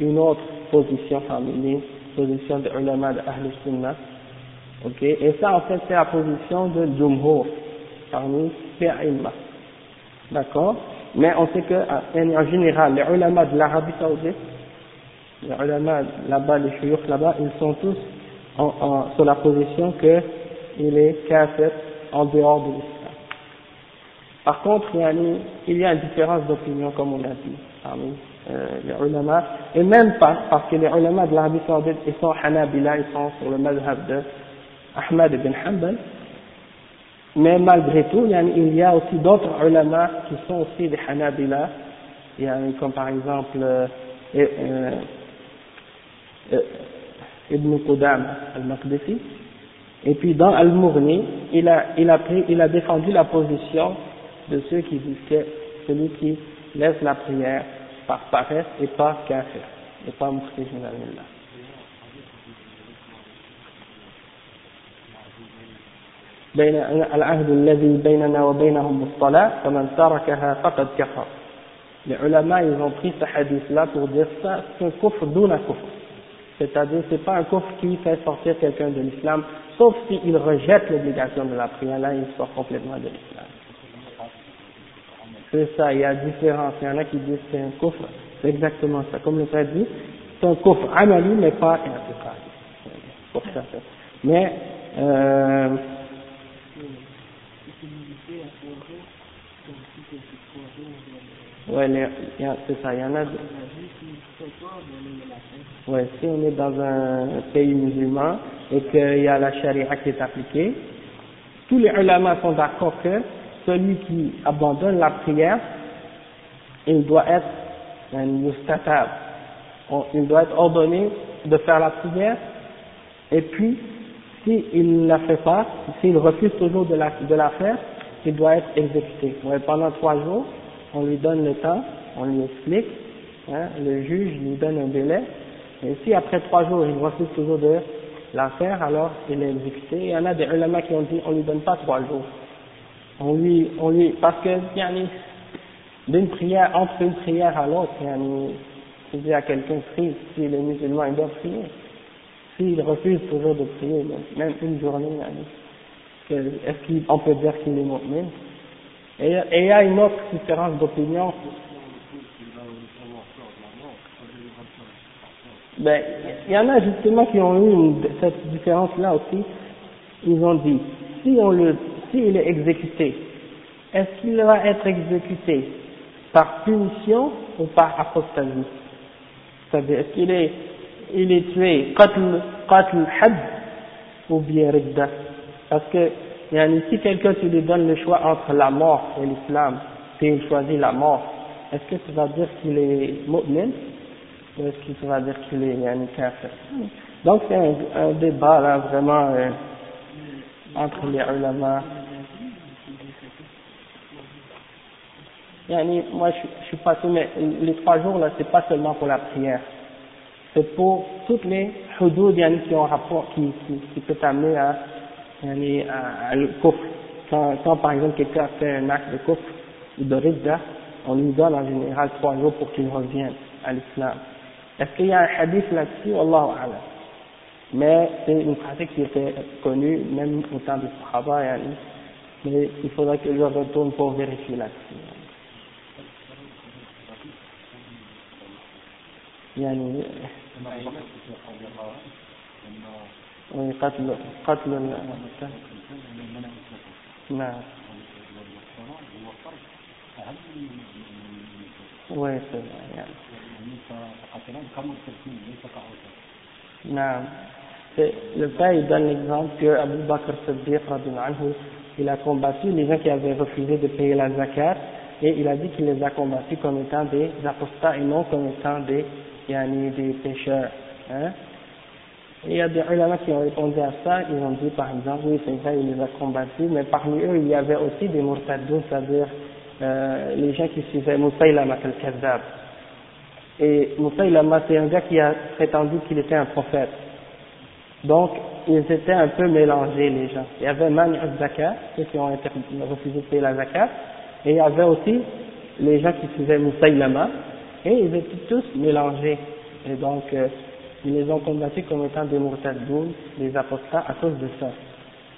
une autre position parmi les positions des ulama de Ahl Sunnah. Ok, et ça en fait c'est la position de Jumhur parmi D'accord? Mais on sait que, en général, les ulama de l'Arabie Saoudite, les ulama là-bas, les chouyouk là-bas, ils sont tous sur la position que il est kafir en dehors de l'islam. Par contre, il y a une différence d'opinion, comme on l'a dit, parmi euh, les ulama, et même pas, parce que les ulama de l'Arabie Saoudite, ils sont Hanabila, ils sont sur le madhab de Ahmad ibn Hanbal, mais malgré tout, il y a aussi d'autres ulama qui sont aussi des Hanabila, comme par exemple euh, euh, euh, Ibn Qudam al-Maqdisi, et puis dans Al-Mughni, il a, défendu la position de ceux qui disent que celui qui laisse la prière par paresse et pas kafir, et pas mukhrij min بين العهد الذي بيننا وبينهم الصلاة فمن تركها فقد كفر les ulama ils ont pris ce hadith là pour dire ça c'est un kufr d'un kufr c'est-à-dire c'est pas un kufr qui fait sortir quelqu'un de l'islam sauf s'il rejette l'obligation de la prière là il sort complètement de l'islam c'est ça il y a différence il y en a qui disent c'est un kufr c'est exactement ça comme le frère dit c'est un kufr amali mais pas pour ça mais euh, Ouais, c'est ça, il y en a. Ouais, si on est dans un pays musulman et qu'il y a la charia qui est appliquée, tous les ulama sont d'accord que celui qui abandonne la prière, il doit être un mustatab, il doit être ordonné de faire la prière, et puis, s'il ne la fait pas, s'il refuse toujours de la, de la faire, il doit être exécuté. Ouais, pendant trois jours, on lui donne le temps, on lui explique, hein, le juge lui donne un délai, et si après trois jours il refuse toujours de la faire, alors il est exécuté. Il y en a des ulama qui ont dit on lui donne pas trois jours. On lui, on lui, parce que, d'une prière, entre une prière à l'autre, tu dis à quelqu'un prie, si les musulmans il doit prier. S'il refuse toujours de prier, même une journée, est-ce qu'on peut dire qu'il est mu'min? Et, il y a une autre différence d'opinion. Ben, il y en a justement qui ont eu cette différence-là aussi. Ils ont dit, si on le, s'il est exécuté, est-ce qu'il va être exécuté par punition ou par apostasie? C'est-à-dire, est-ce qu'il est, il est tué, qatl, qatl had, ou bien ridda? Parce que et si quelqu'un tu lui donnes le choix entre la mort et l'islam, puis il choisit la mort, est-ce que ça va dire qu'il est mu'min ou est-ce que ça va dire qu'il est yani, kafir? Donc c'est un, débat là vraiment euh, entre les ulama. Yani, moi je, je suis pas mais les trois jours là c'est pas seulement pour la prière, c'est pour toutes les hudud yani, qui ont rapport, qui, qui, qui peut amener à à, le kufr. Quand, quand, par exemple quelqu'un fait un acte de kufr ou de ridda, on lui donne en général trois jours pour qu'il revienne à l'islam. Est-ce qu'il y a un hadith là-dessus Allahu A'lam. Mais c'est une pratique qui était connue même au temps des Sahaba, yani. mais il faudrait que je retourne pour vérifier là-dessus. يعني قتل قتل نعم Oui, c'est vrai. Non. Le père il donne l'exemple que Abu Bakr Siddiq il a combattu les gens qui avaient refusé de payer la zakat et il a dit qu'il les a combattus comme étant des apostats et non comme étant des, yani, des pécheurs. Hein? Il y a des ulama qui ont répondu à ça, ils ont dit par exemple, oui c'est vrai, il les a combattus, mais parmi eux il y avait aussi des murtadous, c'est-à-dire euh, les gens qui suivaient Moussaïlama al-Kazzab. Et Moussaïlama c'est un gars qui a prétendu qu'il était un prophète. Donc ils étaient un peu mélangés les gens. Il y avait Mani zakat ceux qui ont refusé de payer la zakat, et il y avait aussi les gens qui suivaient Moussaïlama, et ils étaient tous mélangés. Et donc, euh, ils les ont combattus comme étant des mourtadoun, des apostats à cause de ça.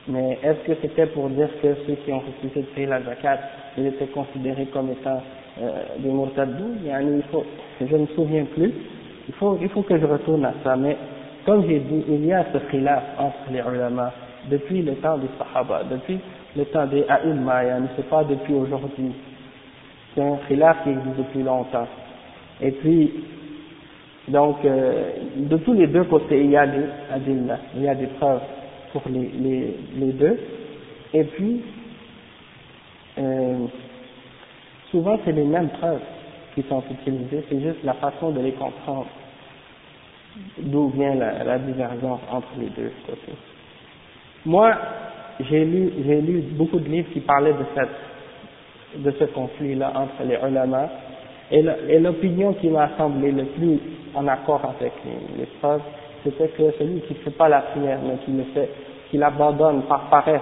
Mais est-ce que c'était pour dire que ceux qui ont refusé de payer la zakat, ils étaient considérés comme étant euh, des mourtadoun il faut, Je ne me souviens plus, il faut, il faut que je retourne à ça, mais comme j'ai dit, il y a ce khilaf entre les ulama depuis le temps des sahaba, depuis le temps des a'imma, c'est pas depuis aujourd'hui. C'est un khilaf qui existe depuis longtemps. Et puis, donc, euh, de tous les deux côtés, il y a des il y a des preuves pour les, les, les deux. Et puis, euh, souvent c'est les mêmes preuves qui sont utilisées, c'est juste la façon de les comprendre, d'où vient la, la, divergence entre les deux côtés. Moi, j'ai lu, j'ai lu beaucoup de livres qui parlaient de cette, de ce conflit-là entre les ulama, et l'opinion qui m'a semblé le plus en accord avec les, preuves, c'était que celui qui ne fait pas la prière, mais qui le fait, qui l'abandonne par paresse,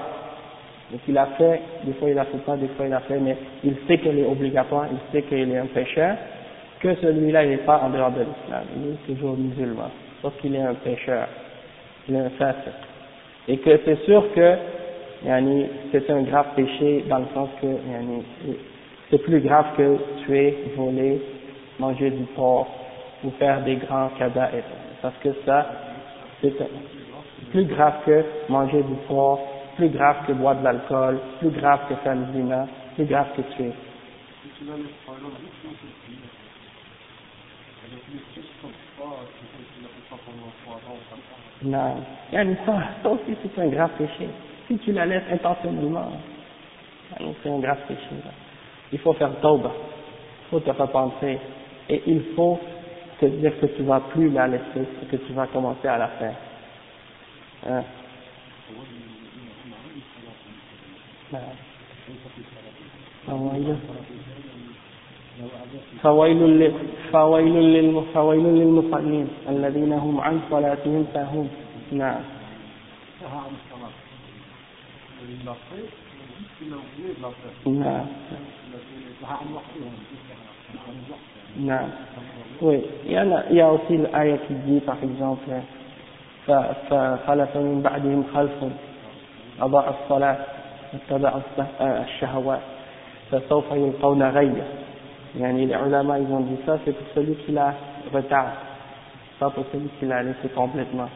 donc il a fait, des fois il a fait pas, des fois il a fait, mais il sait qu'elle est obligatoire, il sait qu'il est un pécheur, que celui-là n'est pas en dehors de l'islam, il est toujours musulman, sauf qu'il est un pécheur, il est un fasiq. Et que c'est sûr que c'est un grave péché dans le sens que c'est plus grave que tuer, voler, manger du porc ou faire des grands cadavres. Parce que ça, c'est plus grave que manger du porc, plus grave que boire de l'alcool, plus grave que faire zina, plus grave que tuer. Non, ça, aussi c'est un grave péché. Si tu la laisses intentionnellement, c'est un grave péché Il faut faire tauba, il faut te repentir, et il faut te dire que tu vas plus la laisser et que tu vas commencer à la faire. Hein? فويل فويل فويل للمصلين الذين هم عن صلاتهم ساهون نعم نعم نعم oui il y, a, il y a aussi l'ayah qui dit par exemple فخلف من بعدهم خلف أضاع الصلاة اتبعوا الشهوات فسوف يلقون غيا يعني les ulama ils ont dit ça c'est pour celui qui la retarde pas pour celui qui l'a laissé complètement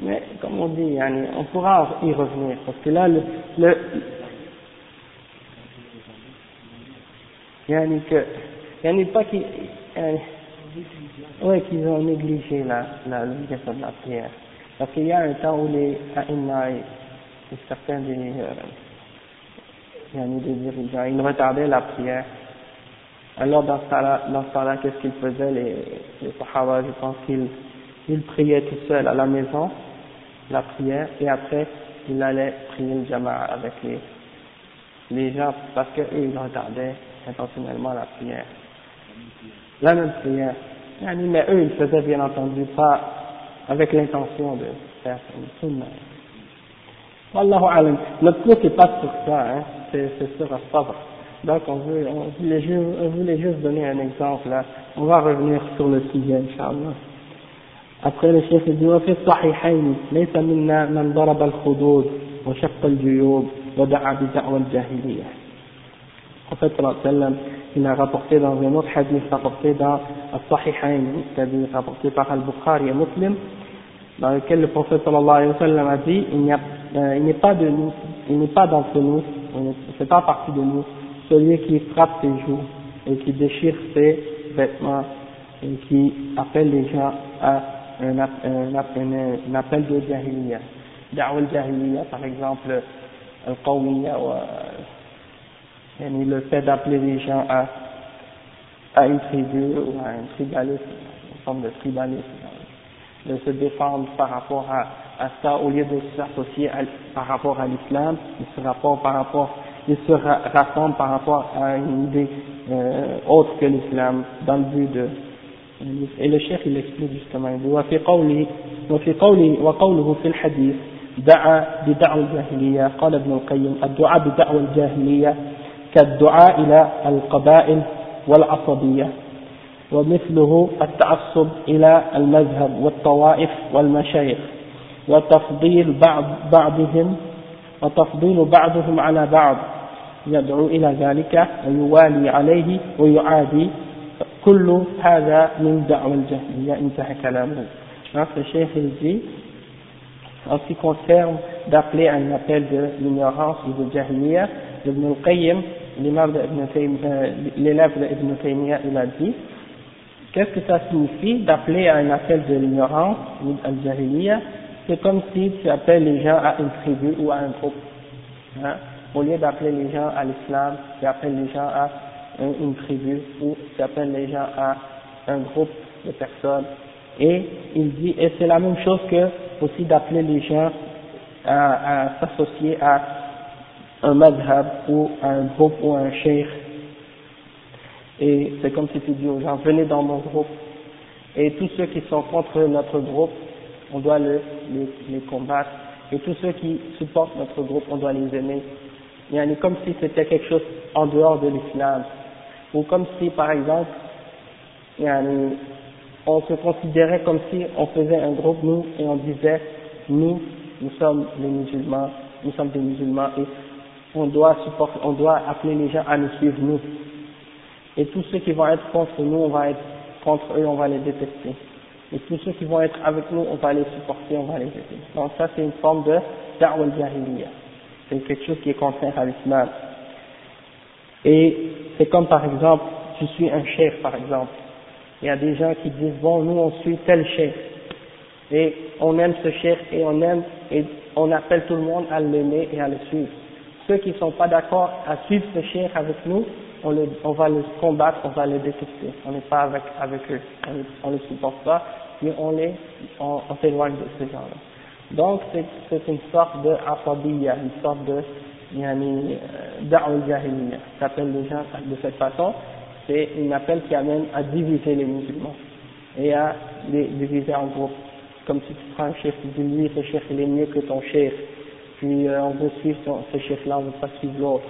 mais comme on dit yani, on pourra y revenir parce que là le, le yani que yani pas qu'ils ouais qu'ils ont négligé la la de la prière parce qu'il y a un temps où les aïna et certains des euh, des dirigeants, ils retardaient la prière. Alors dans ce dans qu'est-ce qu'ils faisaient les, les Sahaba? Je pense qu'ils ils priaient tout seuls à la maison, la prière, et après ils allaient prier le jama'a avec les, les gens, parce qu'eux ils retardaient intentionnellement la prière. La même prière. Mais eux ils faisaient bien entendu pas avec l'intention de faire une sunna. Wallahu alam. Notre cours n'est pas sur ça, hein. c'est sur sabr. Donc on, veut, on, voulait juste, on voulait juste donner un exemple là. On va revenir sur le sujet, Inch'Allah. Après le chef dit وفي الصحيحين ليس منا من ضرب الخدود وشق الجيوب ودعا بدعوى الجاهلية. Fait, sallam, il a rapporté dans un autre hadith rapporté dans Al-Sahihain, c'est-à-dire rapporté par Al-Bukhari et Muslim, dans lequel le prophète sallallahu alayhi wa sallam a dit il n'est euh, pas de nous, il n'est pas d'entre nous, il fait pas partie de nous, celui qui frappe ses joues et qui déchire ses vêtements et qui appelle les gens à un, un, un appel de jahiliya. Da'wal jahiliya, par exemple, al-qawmiya, le fait d'appeler les gens à, à une tribu ou à un tribalisme, une forme de tribalisme de se défendre par rapport à, à ça au lieu de s'associer par rapport à l'islam, il se rapporte par rapport, il se rassemble par rapport à une idée euh, autre que l'islam dans le but de et le chef il explique justement وفي قوله وفي قوله وقوله في الحديث دعا بدعوى الجاهلية قال ابن القيم الدعاء بدعوى الجاهلية كالدعاء إلى القبائل والعصبية ومثله التعصب إلى المذهب والطوائف والمشايخ وتفضيل بعض بعضهم وتفضيل بعضهم على بعض يدعو إلى ذلك ويوالي عليه ويعادي كل هذا من دعوة الجهمية انتهى كلامه. Il dit en ce qui concerne d'appeler un appel de l'ignorance ou de jahmiya Ibn al-Qayyim l'élève d'Ibn Taymiyyah il a dit qu'est-ce que ça signifie d'appeler à un appel de l'ignorance ou jahmiya c'est comme si tu appelles les gens à une tribu ou à un groupe hein? au lieu d'appeler les gens à l'islam tu appelles les gens à une tribu ou tu appelles les gens à un groupe de personnes. Et il dit, et c'est la même chose que aussi d'appeler les gens à, s'associer à un madhab ou un groupe ou un cheikh. Et c'est comme si tu dis aux gens, venez dans mon groupe. Et tous ceux qui sont contre notre groupe, on doit les, les combattre. Et tous ceux qui supportent notre groupe, on doit les aimer. Il y a comme si c'était quelque chose en dehors de l'islam ou comme si par exemple on se considérait comme si on faisait un groupe nous et on disait nous nous sommes les musulmans nous sommes des musulmans et on doit supporter, on doit appeler les gens à nous suivre nous et tous ceux qui vont être contre nous on va être contre eux on va les détester et tous ceux qui vont être avec nous on va les supporter on va les aider donc ça c'est une forme de da'wal jahiliya c'est quelque chose qui est contraire à l'islam et c'est comme par exemple, tu suis un chef par exemple. Il y a des gens qui disent, bon, nous on suit tel chef. Et on aime ce chef et on aime, et on appelle tout le monde à l'aimer et à le suivre. Ceux qui ne sont pas d'accord à suivre ce chef avec nous, on, on va les combattre, on va les détester. On n'est pas avec, avec eux, on ne les supporte pas, mais on les, on, s'éloigne de ces gens-là. Donc c'est une sorte de afabiyya, une sorte de yani, euh, da'wal jahiliya, s'appelle les gens de cette façon, c'est un appel qui amène à diviser les musulmans et à les diviser en groupes. Comme si tu prends un chef, tu dis lui, ce chef il est mieux que ton chef, puis euh, on veut suivre ce chef-là, on veut pas suivre l'autre.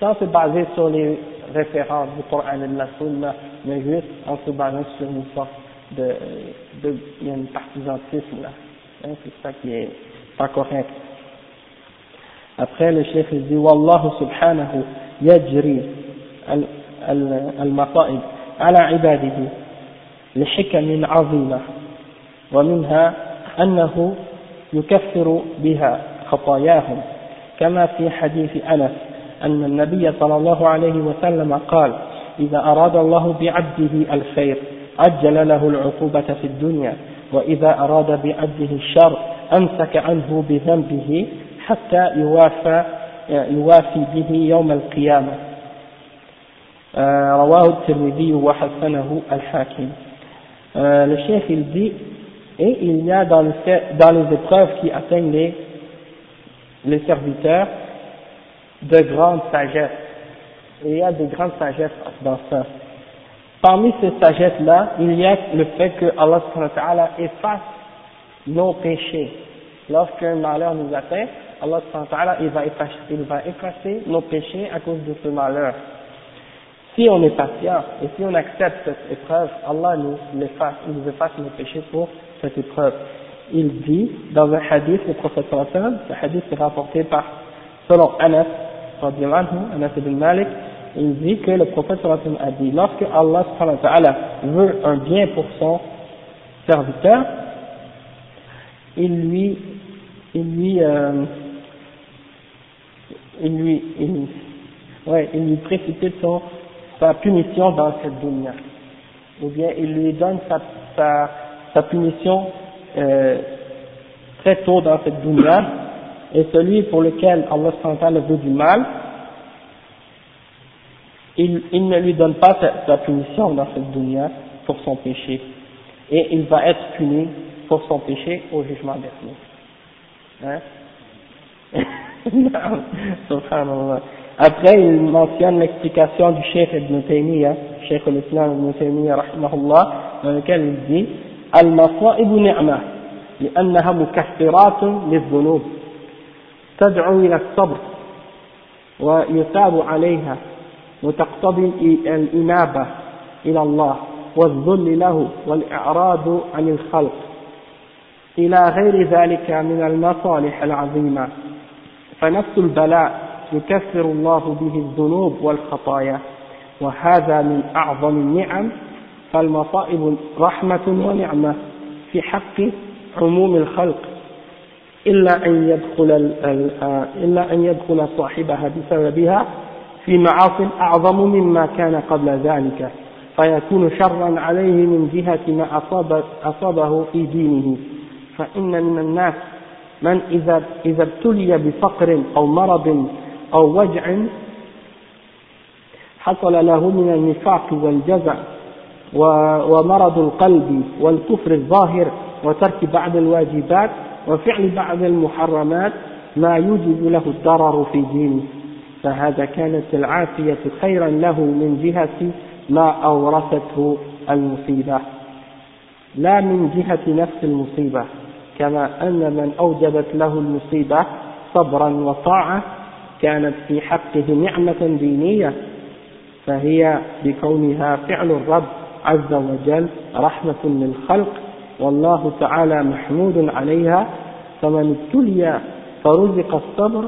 Ça c'est basé sur les références du Coran et de la Sunna, mais juste en se basant sur une sorte de, de, il y a un partisantisme là. Hein, c'est ça qui est pas correct. Après, le chef dit Wallahu subhanahu yajri المصائب على عباده لحكم عظيمة ومنها أنه يكفر بها خطاياهم. كما في حديث أنس أن النبي صلى الله عليه وسلم قال إذا أراد الله بعبده الخير عجل له العقوبة في الدنيا وإذا أراد بعبده الشر أمسك عنه بذنبه حتى يوافى يوافي به يوم القيامة. رواه الترمذي وحسنه الحاكم. chef il dit et il y a dans, le, dans les épreuves qui atteignent les, les serviteurs de grandes sagesse il y a de grandes sagesses dans ça parmi ces sagesses là il y a le fait que Allah efface nos péchés lorsqu'un malheur nous atteint Allah il va, effacer, il va effacer nos péchés à cause de ce malheur. Si on est patient et si on accepte cette épreuve, Allah nous efface, il nous efface nos péchés pour cette épreuve. Il dit dans un hadith, le prophète sallam, ce hadith est rapporté par, selon Anas, Anas ibn Malik, il dit que le prophète sallam a dit, lorsque Allah veut un bien pour son serviteur, il lui, il lui, euh, il lui, il, ouais, il lui précipite sa punition dans cette dunya. Ou bien il lui donne sa, sa punition euh, très tôt dans cette dunya, et celui pour lequel Allah le veut du mal, il, ne lui donne pas sa, punition dans cette dunya pour son péché. Et il va être puni pour son péché au jugement dernier. Hein? Après, il mentionne l'explication du Cheikh Ibn Taymiyyah, Cheikh l'Islam Ibn Taymiyyah, dans lequel il dit المصائب نعمة لأنها مكفرات للذنوب. تدعو إلى الصبر ويثاب عليها وتقتضي الإنابة إلى الله والذل له والإعراض عن الخلق. إلى غير ذلك من المصالح العظيمة. فنفس البلاء يكفر الله به الذنوب والخطايا وهذا من أعظم النعم فالمصائب رحمة ونعمة في حق عموم الخلق. إلا أن يدخل إلا أن يدخل صاحبها بسببها في معاصي أعظم مما كان قبل ذلك. فيكون شرا عليه من جهة ما أصاب أصابه في دينه. فإن من الناس من إذا إذا ابتلي بفقر أو مرض أو وجع حصل له من النفاق والجزع ومرض القلب والكفر الظاهر وترك بعض الواجبات وفعل بعض المحرمات ما يوجب له الضرر في دينه. فهذا كانت العافية خيرا له من جهة ما أورثته المصيبة. لا من جهة نفس المصيبة كما أن من أوجبت له المصيبة صبرا وطاعة كانت في حقه نعمة دينية فهي بكونها فعل الرب عز وجل رحمة للخلق والله تعالى محمود عليها فمن ابتلي فرزق الصبر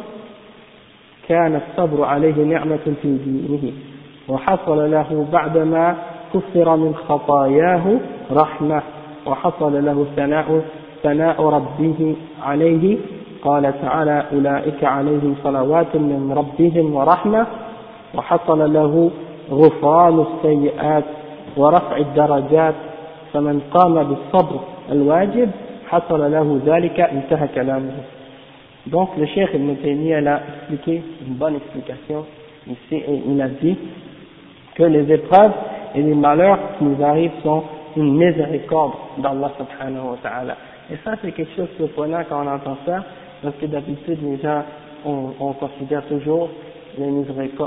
كان الصبر عليه نعمة في دينه وحصل له بعدما كفر من خطاياه رحمة وحصل له ثناء ثناء ربه عليه قال تعالى أولئك عليهم صلوات من ربهم ورحمة وحصل له غفران السيئات ورفع الدرجات فمن قام بالصبر الواجب حصل له ذلك انتهى كلامه Donc le Cheikh Ibn Taymiyyah a expliqué une bonne explication ici et il a dit que les épreuves et les malheurs qui nous arrivent sont une miséricorde d'Allah subhanahu wa ta'ala. Et ça c'est quelque chose de surprenant quand on entend ça, parce que d'habitude les gens on, on, considère toujours les,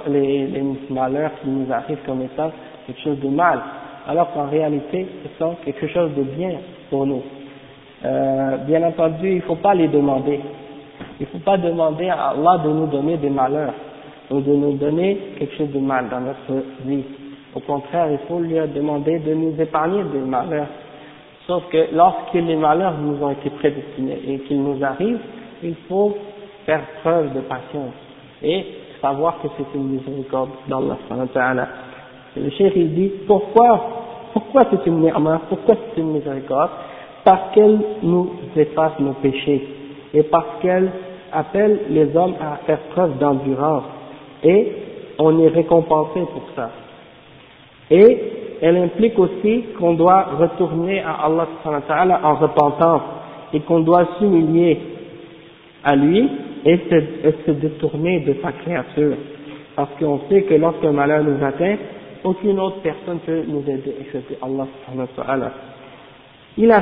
les, les malheurs qui nous arrivent comme étant quelque chose de mal, alors qu'en réalité ce sont quelque chose de bien pour nous. Euh, bien entendu, il ne faut pas les demander. Il ne faut pas demander à Allah de nous donner des malheurs ou de nous donner quelque chose de mal dans notre vie. Au contraire, il faut lui demander de nous épargner des malheurs. Sauf que lorsque les malheurs nous ont été prédestinés et qu'ils nous arrivent, il faut faire preuve de patience et savoir que c'est une miséricorde d'Allah. Le il dit pourquoi, pourquoi c'est une ni'ma, pourquoi c'est une miséricorde? Parce qu'elle nous efface nos péchés et parce qu'elle appelle les hommes à faire preuve d'endurance et on est récompensé pour ça. Et elle implique aussi qu'on doit retourner à Allah en repentance et qu'on doit s'humilier à lui et se, se, détourner de sa créature. Parce qu'on sait que lorsqu'un malheur nous atteint, aucune autre personne peut nous aider excepté Allah subhanahu wa ta'ala. Il a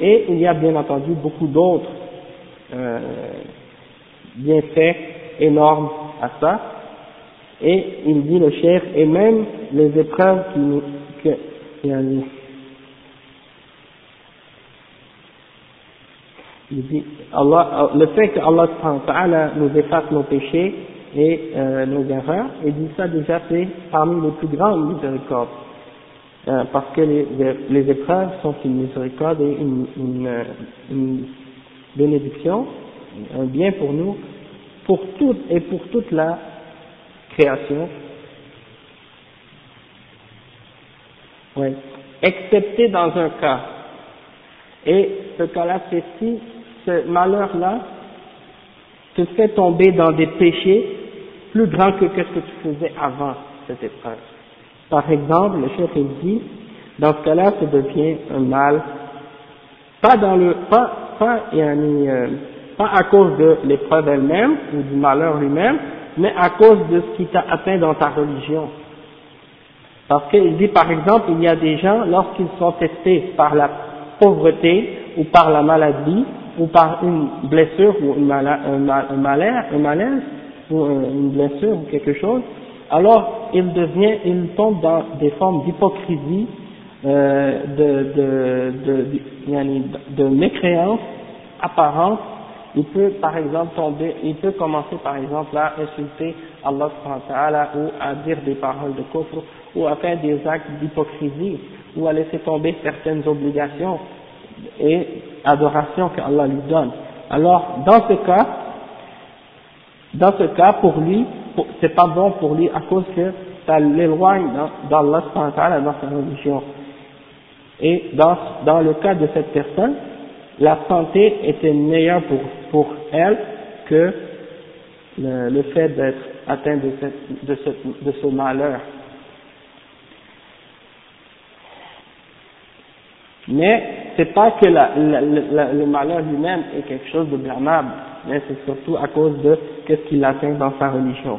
et il y a bien entendu beaucoup d'autres euh, bienfaits énormes à ça. Et il dit le cher, et même les épreuves qui nous, que, euh, il dit, Allah, le fait que Allah nous efface nos péchés, et euh, nos erreurs, il dit ça déjà c'est parmi les plus grandes miséricordes. Euh, parce que les, les, épreuves sont une miséricorde et une, une, une, bénédiction, un bien pour nous, pour toute et pour toute la création. Oui. Excepté dans un cas. Et ce cas-là, c'est si ce malheur-là te fait tomber dans des péchés plus grands que ce que tu faisais avant cette épreuve. Par exemple, le chef dit, dans ce cas-là, ça devient un mal, pas dans le, pas, pas, euh, pas à cause de l'épreuve elle-même ou du malheur lui-même, mais à cause de ce qui t'a atteint dans ta religion. Parce qu'il dit par exemple, il y a des gens, lorsqu'ils sont testés par la pauvreté ou par la maladie ou par une blessure ou un malaise ou une blessure ou quelque chose, alors il devient, il tombe dans des formes d'hypocrisie, euh, de, de, de, de, mécréance apparente. Il peut par exemple tomber, il peut commencer par exemple à insulter Allah ou à dire des paroles de coffre ou à faire des actes d'hypocrisie ou à laisser tomber certaines obligations et adorations que Allah lui donne. Alors dans ce cas, dans ce cas pour lui, c'est pas bon pour lui à cause que ça l'éloigne d'Allah dans sa religion. Et dans, dans le cas de cette personne, la santé était meilleure pour, pour elle que le, fait d'être atteint de, de, ce, malheur. Mais c'est pas que le malheur lui-même est quelque chose de blâmable, mais c'est surtout à cause de qu'est-ce qu'il atteint dans sa religion.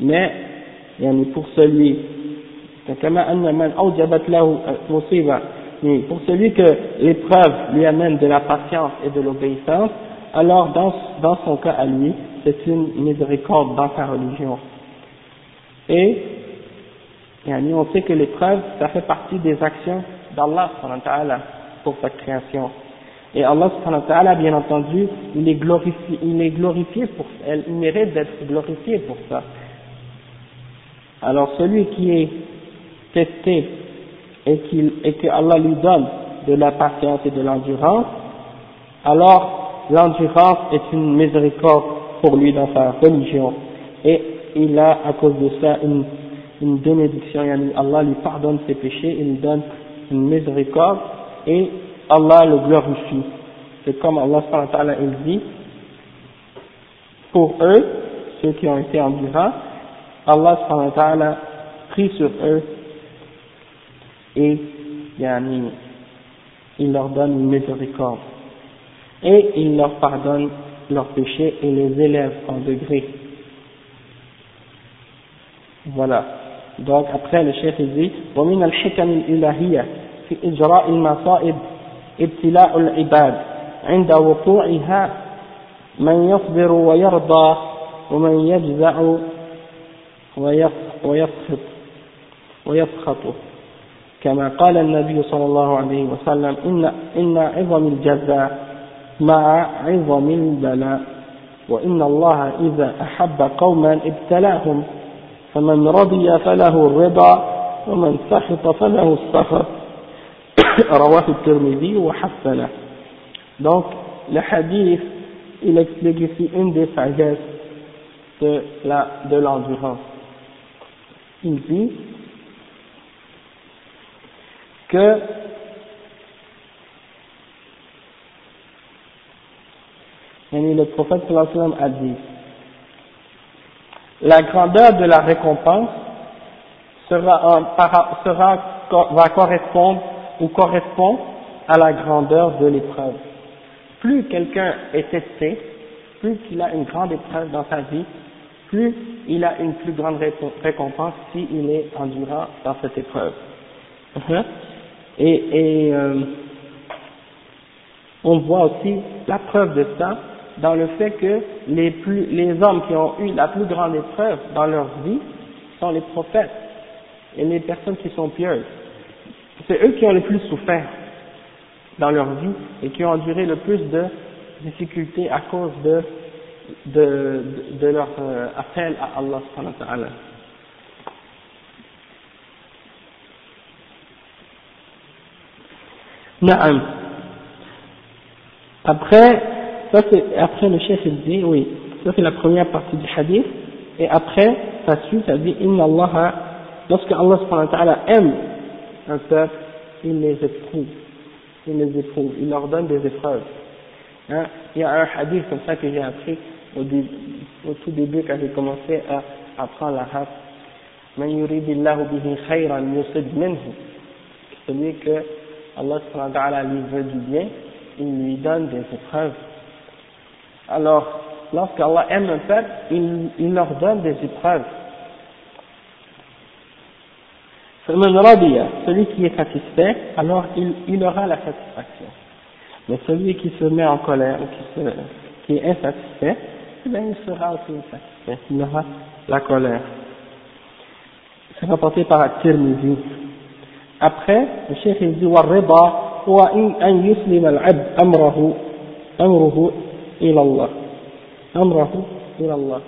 Mais pour celui pour celui que l'épreuve lui amène de la patience et de l'obéissance, alors dans, dans son cas à lui, c'est une miséricorde dans sa religion. Et on sait que l'épreuve, ça fait partie des actions d'Allah pour sa création. Et Allah bien entendu, il est glorifié, il est glorifié pour elle, il mérite d'être glorifié pour ça. Alors celui qui est testé et, qu'il, et que Allah lui donne de la patience et de l'endurance, alors l'endurance est une miséricorde pour lui dans sa religion. Et il a à cause de ça une, une bénédiction, Allah lui pardonne ses péchés, il lui donne une miséricorde et Allah le glorifie. C'est comme Allah il dit, pour eux, ceux qui ont été endurants, Allah prie sur eux et il leur donne une miséricorde. Et il leur pardonne leurs péchés et les élève en degré. Voilà. Donc après le chef dit ومن الحكم الإلهية في إجراء المصائب ابتلاء العباد عند وقوعها من يصبر ويرضى ومن يجزع ويسخط ويسخط. كما قال النبي صلى الله عليه وسلم إن, إن عظم الجزاء مع عظم البلاء. وإن الله إذا أحب قوما ابتلاهم فمن رضي فله الرضا ومن سخط فله السخط رواه الترمذي وحسنه donc le hadith il explique ici une des sagesses de l'endurance il dit que le prophète a dit la grandeur de la récompense sera, sera, va correspondre ou correspond à la grandeur de l'épreuve. Plus quelqu'un est testé, plus il a une grande épreuve dans sa vie, plus il a une plus grande récompense s'il est endurant dans cette épreuve. Uh-huh. Et, euh, on voit aussi la preuve de ça dans le fait que les, plus, les hommes qui ont eu la plus grande épreuve dans leur vie sont les prophètes et les personnes qui sont pieuses. C'est eux qui ont le plus souffert dans leur vie et qui ont enduré le plus de difficultés à cause de, de, de, leur euh, appel à Allah subhanahu wa ta'ala. Après, ça c'est, après le chef il dit, oui, ça c'est la première partie du hadith, et après, ça suit, ça dit, Inna Allah, lorsque Allah subhanahu wa ta'ala aime un peuple, il les éprouve, il les éprouve, il leur donne des épreuves. Hein? Il y a un hadith comme ça que j'ai appris au, tout début quand j'ai commencé à apprendre la race. Man yuridillahu bihi khayran yusib minhu. Celui que Allah lui veut du bien, il lui donne des épreuves. Alors, lorsqu'Allah aime un peuple, il, il leur donne des épreuves. Celui qui est satisfait, alors il, il aura la satisfaction. Mais celui qui se met en colère, qui, se, qui est insatisfait, eh bien il sera aussi insatisfait, il aura la colère. C'est rapporté par At-Tirmidhi. Après, le cheikh dit « in an yuslim al-'abd amruhu إلى الله أمره إلى الله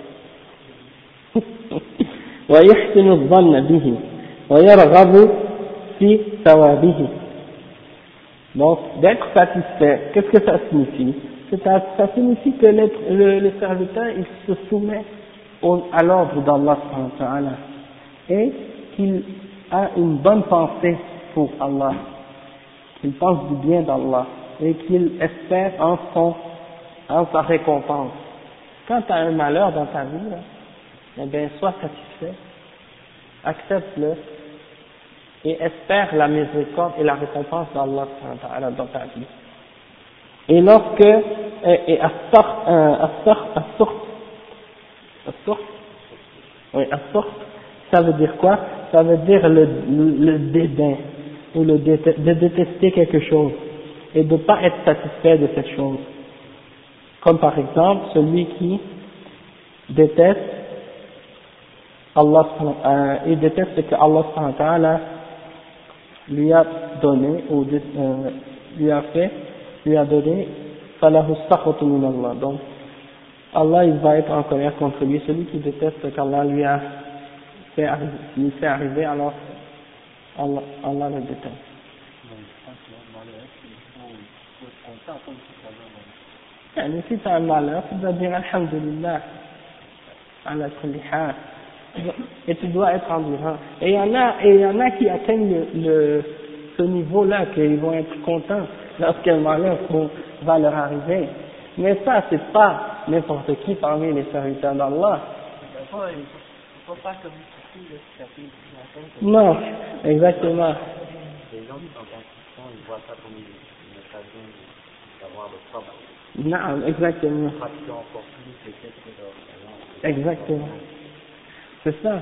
ويحسن الظن به ويرغب في ثوابه Donc, d'être satisfait, qu'est-ce que ça signifie ça, ça signifie que le, le, le serviteur il se soumet au, à l'ordre d'Allah et qu'il a une bonne pensée pour Allah, qu'il pense du bien d'Allah et qu'il espère en son en sa récompense. Quand tu as un malheur dans ta vie, eh bien, sois satisfait, accepte-le et espère la miséricorde et la récompense d'Allah dans ta vie. Et lorsque, et Astor, Astor, Astor, Astor, oui, ça veut dire quoi? Ça veut dire le, le, dédain, ou le de détester quelque chose, et de ne pas être satisfait de cette chose. Comme par exemple, celui qui déteste Allah, euh, déteste ce que Allah lui a donné ou euh, lui a fait, lui a donné. Donc, Allah il va être en colère contre lui, celui qui déteste ce qu'Allah lui a fait lui fait arriver, alors Allah, Allah le déteste. يعني si tu as un malheur, tu dois dire Alhamdulillah, ala kulli hal et tu dois être endurant. Et il y en a, et il y en a qui atteignent le, ce niveau-là, qu'ils vont être contents lorsqu'un malheur va leur arriver. Mais ça, c'est pas n'importe qui parmi les serviteurs d'Allah. Non, exactement. Les gens qui sont ils voient ça comme une occasion d'avoir le travail. Non, exactement. Exactement. C'est ça.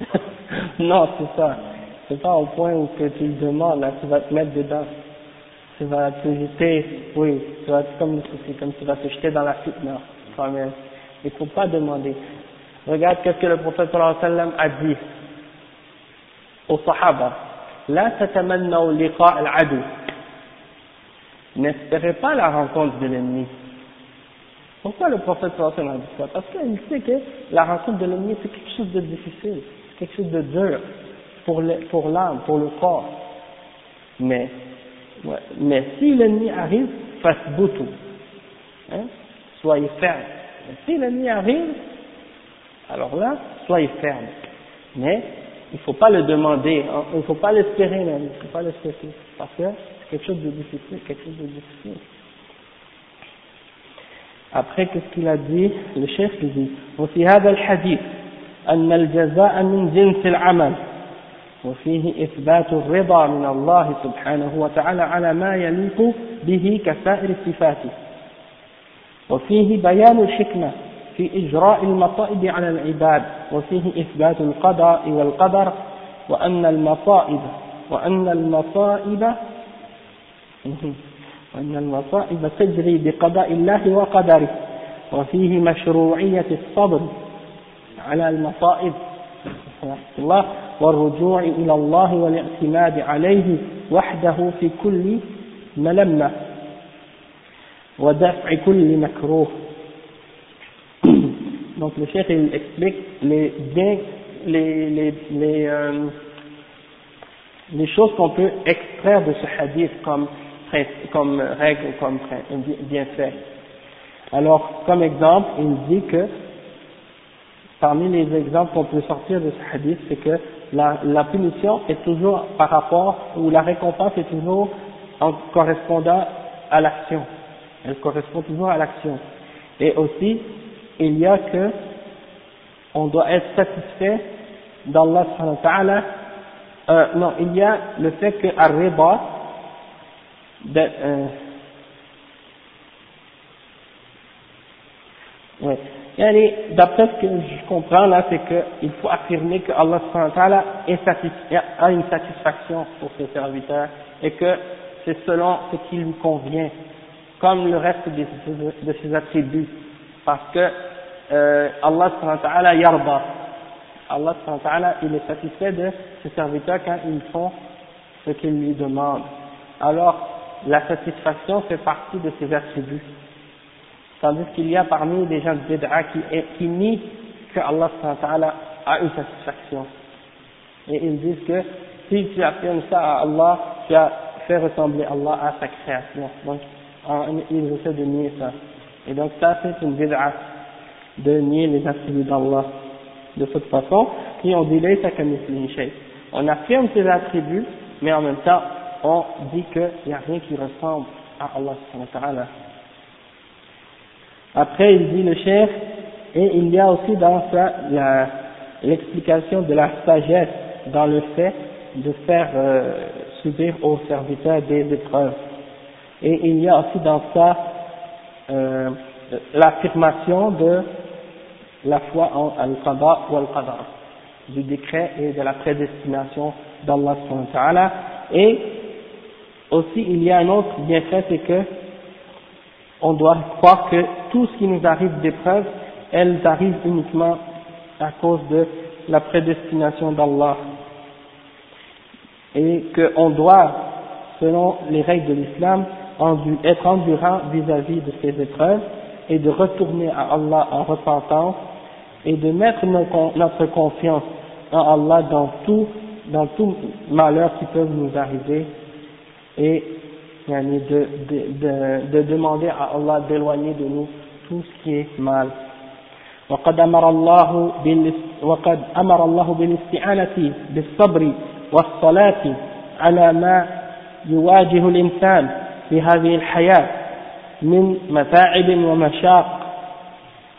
non, c'est ça. C'est pas au point où que tu demandes, là, tu vas te mettre dedans. Tu vas te jeter, oui, tu vas, comme, comme tu vas te jeter dans la fitna, toi-même. Il faut pas demander. Regarde qu'est-ce que le prophète sallam a dit aux sahaba. N'espérez pas la rencontre de l'ennemi. Pourquoi le prophète sallallahu a dit ça? Parce qu'il sait que la rencontre de l'ennemi c'est quelque chose de difficile, quelque chose de dur pour l'âme, pour, le corps. Mais, mais si l'ennemi arrive, fasse tout. Hein, soyez ferme. Si l'ennemi arrive, alors là, soyez ferme. Mais il ne faut pas le demander, hein, il ne faut pas l'espérer même, il ne faut pas l'espérer, parce que quelque chose de difficile, quelque chose de difficile. Après, qu'est-ce qu'il a dit Le chef dit وفي هذا الحديث أن الجزاء من جنس العمل وفيه إثبات الرضا من الله سبحانه وتعالى على ما يليق به كسائر الصفات وفيه بيان الحكمة في إجراء المصائب على العباد وفيه إثبات القضاء والقدر وأن المصائب وأن المصائب وأن المصائب تجري بقضاء الله وقدره وفيه مشروعية الصبر على المصائب. الله. والرجوع إلى الله والاعتماد عليه وحده في كل ملمة. ودفع كل مكروه. Donc le chef il explique les bien les les les, euh, les choses qu'on peut extraire de ce hadith comme comme règle, comme bien fait. Alors, comme exemple, il dit que parmi les exemples qu'on peut sortir de ce hadith, c'est que la, punition est toujours par rapport, ou la récompense est toujours en correspondant à l'action. Elle correspond toujours à l'action. Et aussi, il y a que on doit être satisfait d'Allah euh, non, il y a le fait que Arriba, euh, ouais. D'après ce que je comprends là, c'est qu'il faut affirmer que Allah a une satisfaction pour ses serviteurs et que c'est selon ce qui lui convient, comme le reste de, de ses attributs. Parce que euh, Allah yarba. Allah il est satisfait de ses serviteurs quand ils font ce qu'il lui demande. Alors, la satisfaction fait partie de ses attributs. Tandis qu'il y a parmi les gens de Bid'a qui, qui nient que Allah a une satisfaction. Et ils disent que si tu affirmes ça à Allah, tu as fait ressembler Allah à sa création. Donc, ils essaient de nier ça. Et donc ça c'est une bid'a de nier les attributs d'Allah de toute façon. Et on dit On affirme ses attributs, mais en même temps on dit qu'il n'y a rien qui ressemble à Allah Après il dit le chef, et il y a aussi dans ça l'explication de la sagesse dans le fait de faire euh, subir aux serviteurs des épreuves. Et il y a aussi dans ça euh, l'affirmation de la foi en al-qada ou al-qadar, du décret et de la prédestination d'Allah et aussi il y a un autre bienfait, c'est que on doit croire que tout ce qui nous arrive d'épreuves, elles arrivent uniquement à cause de la prédestination d'Allah. Et qu'on doit, selon les règles de l'islam, être endurant vis-à-vis de ces épreuves et de retourner à Allah en repentance et de mettre notre confiance en Allah dans tout, dans tout malheur qui peut nous arriver et de, de, de, demander à Allah d'éloigner de nous tout ce qui est mal. وقد أمر الله وقد أمر الله بالاستعانة بالصبر والصلاة على ما يواجه الإنسان في هذه الحياة من متاعب ومشاق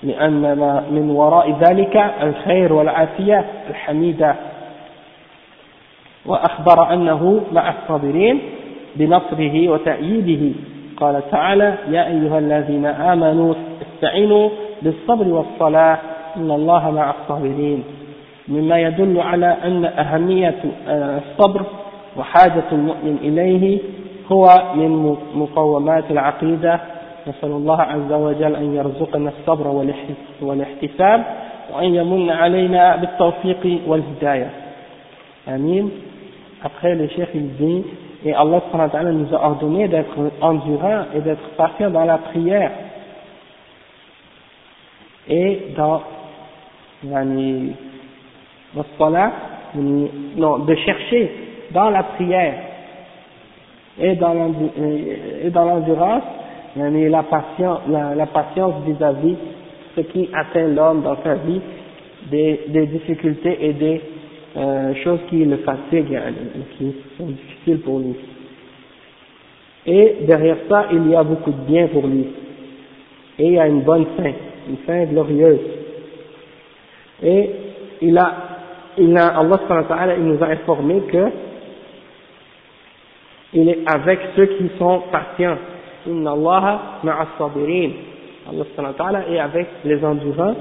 لأن من وراء ذلك الخير والعافية الحميدة وأخبر أنه مع الصابرين بنصره وتأييده. قال تعالى يا أيها الذين آمنوا استعينوا بالصبر والصلاة إن الله مع الصابرين. مما يدل على أن أهمية الصبر وحاجة المؤمن إليه هو من مقومات العقيدة. نسأل الله عز وجل أن يرزقنا الصبر والاحتساب وأن يمن علينا بالتوفيق والهداية. آمين. Après, il dit, et Allah nous a ordonné d'être endurant et d'être patient dans la prière et dans non, de chercher dans la prière et dans l'endurance la patience, la, patience vis-à-vis de ce qui atteint l'homme dans sa vie, des difficultés et des euh, choses qui le fatiguent, qui sont difficiles pour lui. Et derrière ça, il y a beaucoup de bien pour lui. Et il y a une bonne fin, une fin glorieuse. Et il a, il a, Allah il nous a informé que il est avec ceux qui sont patients. Inna Allah sabirin. Allah est avec les endurants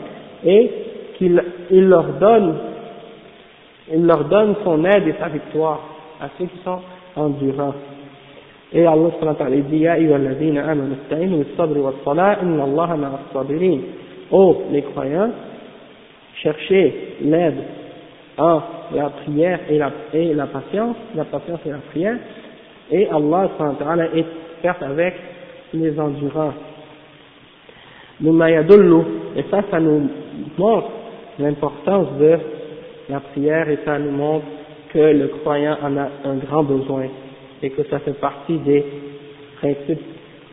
et qu'il il leur donne il leur donne son aide et sa victoire à ceux qui sont endurants. Et Allah subhanahu dit Ya ayyuhalladhina amanu ista'inu bis-sabri was-salah inna Allah sabirin. Oh les croyants, cherchez l'aide en la prière et la, et la patience, la patience et la prière, et Allah est certes avec les endurants. Et ça, ça nous montre l'importance de la prière et ça nous montre que le croyant en a un grand besoin et que ça fait partie des principes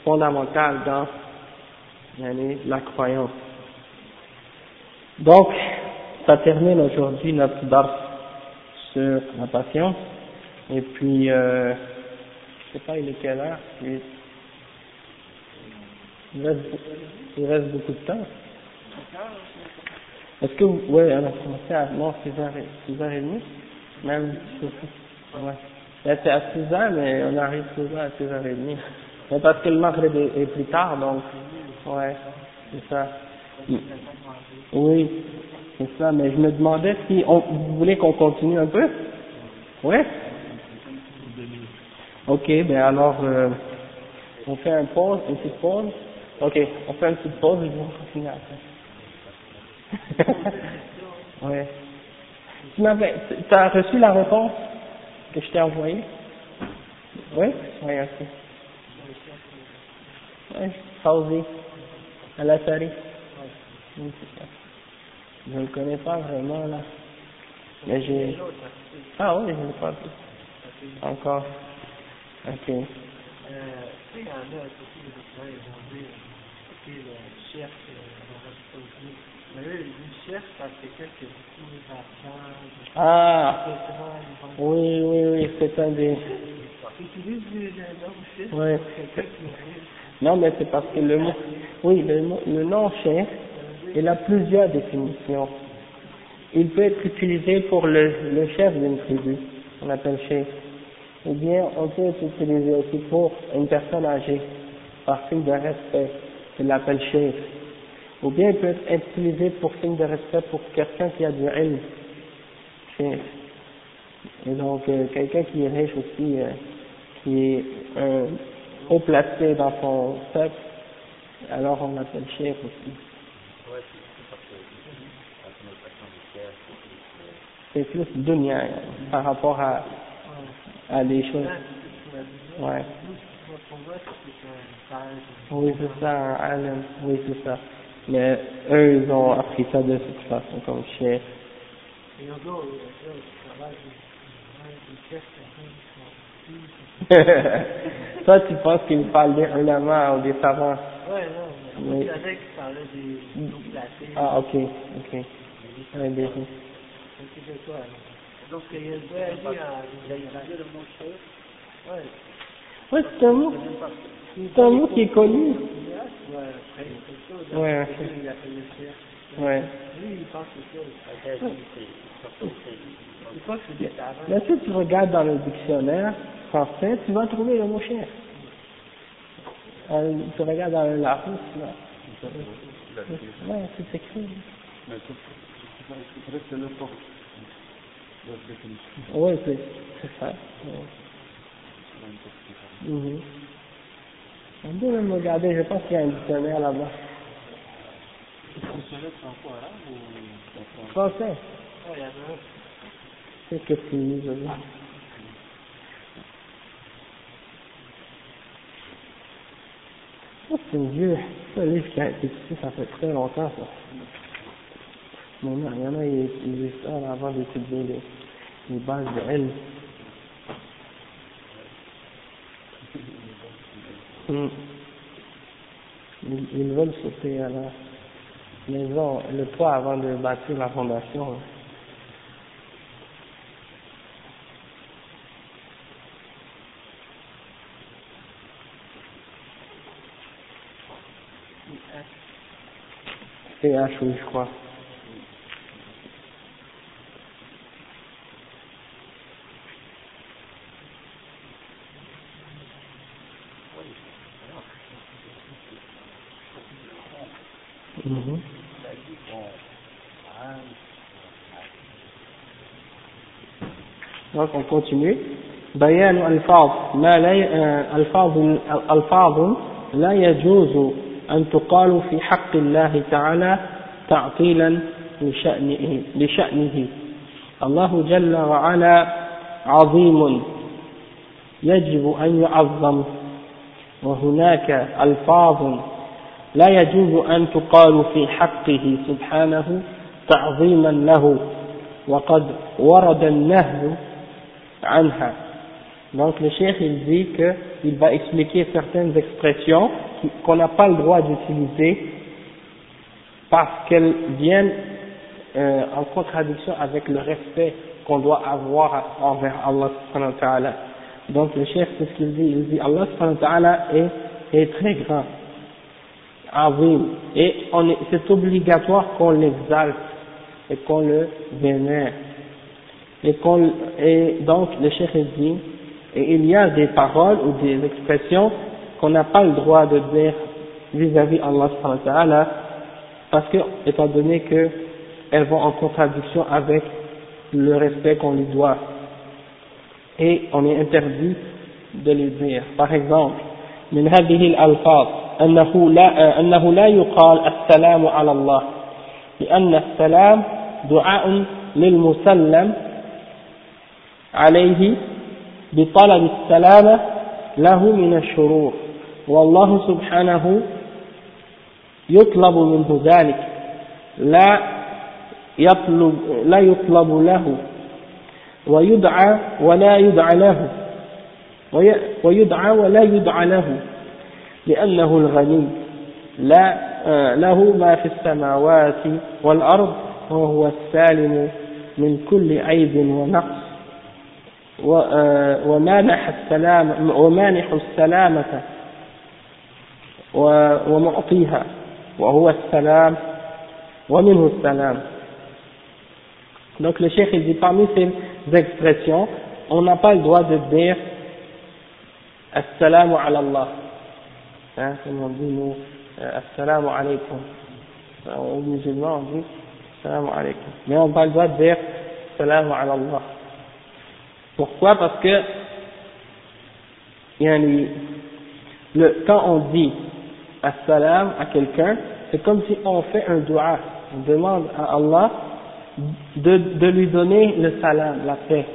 fondamentaux dans la croyance. Donc, ça termine aujourd'hui notre dars sur la patience. Et puis, euh, je sais pas, il est quelle heure? Il reste, il reste beaucoup de temps. Est-ce que vous, ouais, on a commencé à, non, 6h, 6h30, même, ouais. c'est à 6h, mais on arrive souvent à 6h30. Mais parce que le maghreb est, plus tard, donc, ouais, c'est ça. Oui, c'est ça, mais je me demandais si on, vous voulez qu'on continue un peu? Ouais? Ok, ben alors, euh, on fait un pause, une petite pause. Ok, on fait une petite pause et vous continuer après. ouais. Tu m'avais, as reçu la réponse que je t'ai envoyée? Oui? Oui, ok. Oui, Fauzi, à la série. Je ne le connais pas vraiment là. Mais j'ai. Ah oui, je ne l'ai pas vu. Encore. Ok. il y en a aussi des documents, ils vont dire, que le chef, Ah, oui, oui, oui, c'est un des. Qui Non, mais c'est parce que le mot, oui, le, mot- le nom chef, il a plusieurs définitions. Il peut être utilisé pour le, le chef d'une tribu, on appelle chef. Ou bien, on peut être utilisé aussi pour une personne âgée, par signe de respect, il l'appelle chef. Ou bien, il peut être utilisé pour signe de respect pour quelqu'un qui a du ilm. Et donc, euh, quelqu'un qui est riche aussi, euh, qui est euh, haut placé dans son peuple, alors on l'appelle chef aussi. C'est plus dunya euh, par rapport à, à des choses. Ouais. Oui, c'est ça, un alim. Oui, c'est ça. Mais eux, ils ont appris ça de toute façon, comme sont Toi, tu penses qu'ils parlent des ulama ou des savants? Ouais, non, mais Oui. il des. Ah, ok, ok. Ouais, des-. Donc, il y a le mot. Ouais. Ouais, c'est un mot, c'est un mot qui est connu. Ouais. Ouais. Ouais. Lui, il pense que c'est ça. Il pense que c'est des savants. Mais si tu regardes dans le dictionnaire français, tu vas trouver le mot chef. Euh, tu regardes dans le Larousse, là. Ouais, c'est écrit. Mais c'est c'est vrai que c'est n'importe la définition. Oui, c'est c'est ça. Ouais. Mhm. On peut même regarder, je pense qu'il y a un dictionnaire là-bas. Fonctionnaire franco-arabe ou Français. Ouais, il y en a un. C'est que tu lis, je vois. Ça, c'est un vieux, c'est un livre qui a été écrit, ça fait très longtemps, ça. Maintenant, il y en a, ils lisent ça là, avant d'étudier les, les bases de L. Hmm. Ils, veulent sauter à la maison, le toit avant de bâtir la fondation. PH, oui, je crois. On continue. بيان ألفاظ ما لا ي- ألفاظ ألفاظ لا يجوز أن تقال في حق الله تعالى تعطيلا لشأنه, لشأنه الله جل وعلا عظيم يجب أن يعظم وهناك ألفاظ لا يجوز أن تقال في حقه سبحانه تعظيما له وقد ورد النهي anha. Donc le cheikh il dit qu'il va expliquer certaines expressions qu'on n'a pas le droit d'utiliser parce qu'elles viennent euh, en contradiction avec le respect qu'on doit avoir envers Allah subhanahu wa ta'ala. Donc le cheikh c'est ce qu'il dit, il dit Allah subhanahu wa ta'ala est, très grand, azim, et c'est obligatoire qu'on l'exalte et qu'on le vénère. Et, qu'on, et donc le chef il dit, et il y a des paroles ou des expressions qu'on n'a pas le droit de dire vis-à-vis Allah subhanahu wa ta'ala parce que, étant donné que elles vont en contradiction avec le respect qu'on lui doit. Et on est interdit de les dire. Par exemple, من هذه الألفاظ أنه لا أنه لا يقال السلام على الله لأن السلام دعاء للمسلم عليه بطلب السلامة له من الشرور. والله سبحانه يطلب منه ذلك. لا يطلب لا يطلب له ويدعى ولا يدعى له وي- ويدعى ولا يدعى له لأنه الغني. لا آه، له ما في السماوات والأرض وهو السالم من كل عيب ونقص. ومانح السلام ومانح السلامة ومعطيها وهو السلام ومنه السلام donc le cheikh il dit parmi ces expressions on n'a pas le droit de dire assalamu ala Allah hein, comme on dit nous euh, assalamu alaykum aux musulmans on dit assalamu alaykum mais on n'a pas le droit de dire assalamu ala Allah pourquoi? Parce que quand on dit assalam à quelqu'un, c'est comme si on fait un dua, on demande à Allah de, de lui donner le salam, la paix,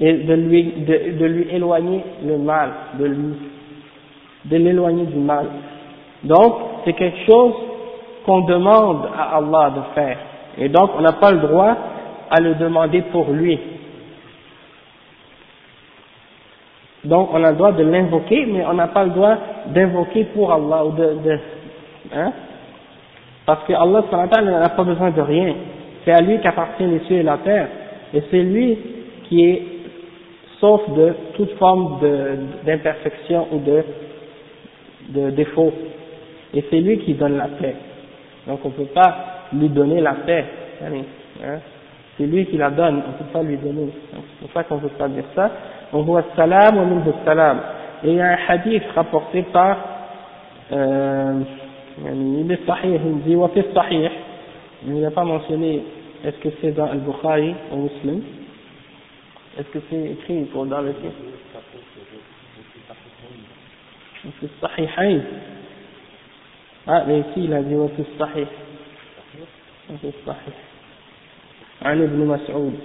et de lui, de, de lui éloigner le mal, de lui, de l'éloigner du mal. Donc, c'est quelque chose qu'on demande à Allah de faire. Et donc, on n'a pas le droit à le demander pour lui. Donc, on a le droit de l'invoquer, mais on n'a pas le droit d'invoquer pour Allah ou de, de hein? Parce que Allah n'a pas besoin de rien. C'est à lui qu'appartient les cieux et la terre. Et c'est lui qui est sauf de toute forme d'imperfection ou de, de défaut. Et c'est lui qui donne la paix. Donc on ne peut pas lui donner la paix. Hein? C'est lui qui la donne, on ne peut pas lui donner. C'est pour ça qu'on ne peut pas dire ça. On voit salam ou minhu salam. Et il y a un hadith rapporté par euh, يعني il est sahih, il dit وفي الصحيح il n'a pas mentionné est-ce que c'est dans Al-Bukhari ou Muslim est-ce que c'est écrit pour dans le titre وفي الصحيحين ah mais ici il a dit وفي الصحيح وفي الصحيح عن ابن مسعود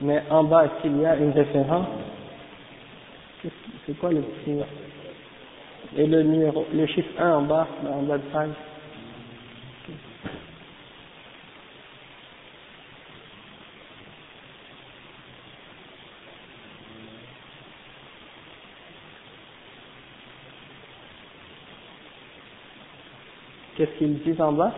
mais en bas est-ce qu'il y a une référence? C'est quoi le petit et le numéro le chiffre 1 en bas en bas de page. Qu'est-ce qu'ils disent en bas?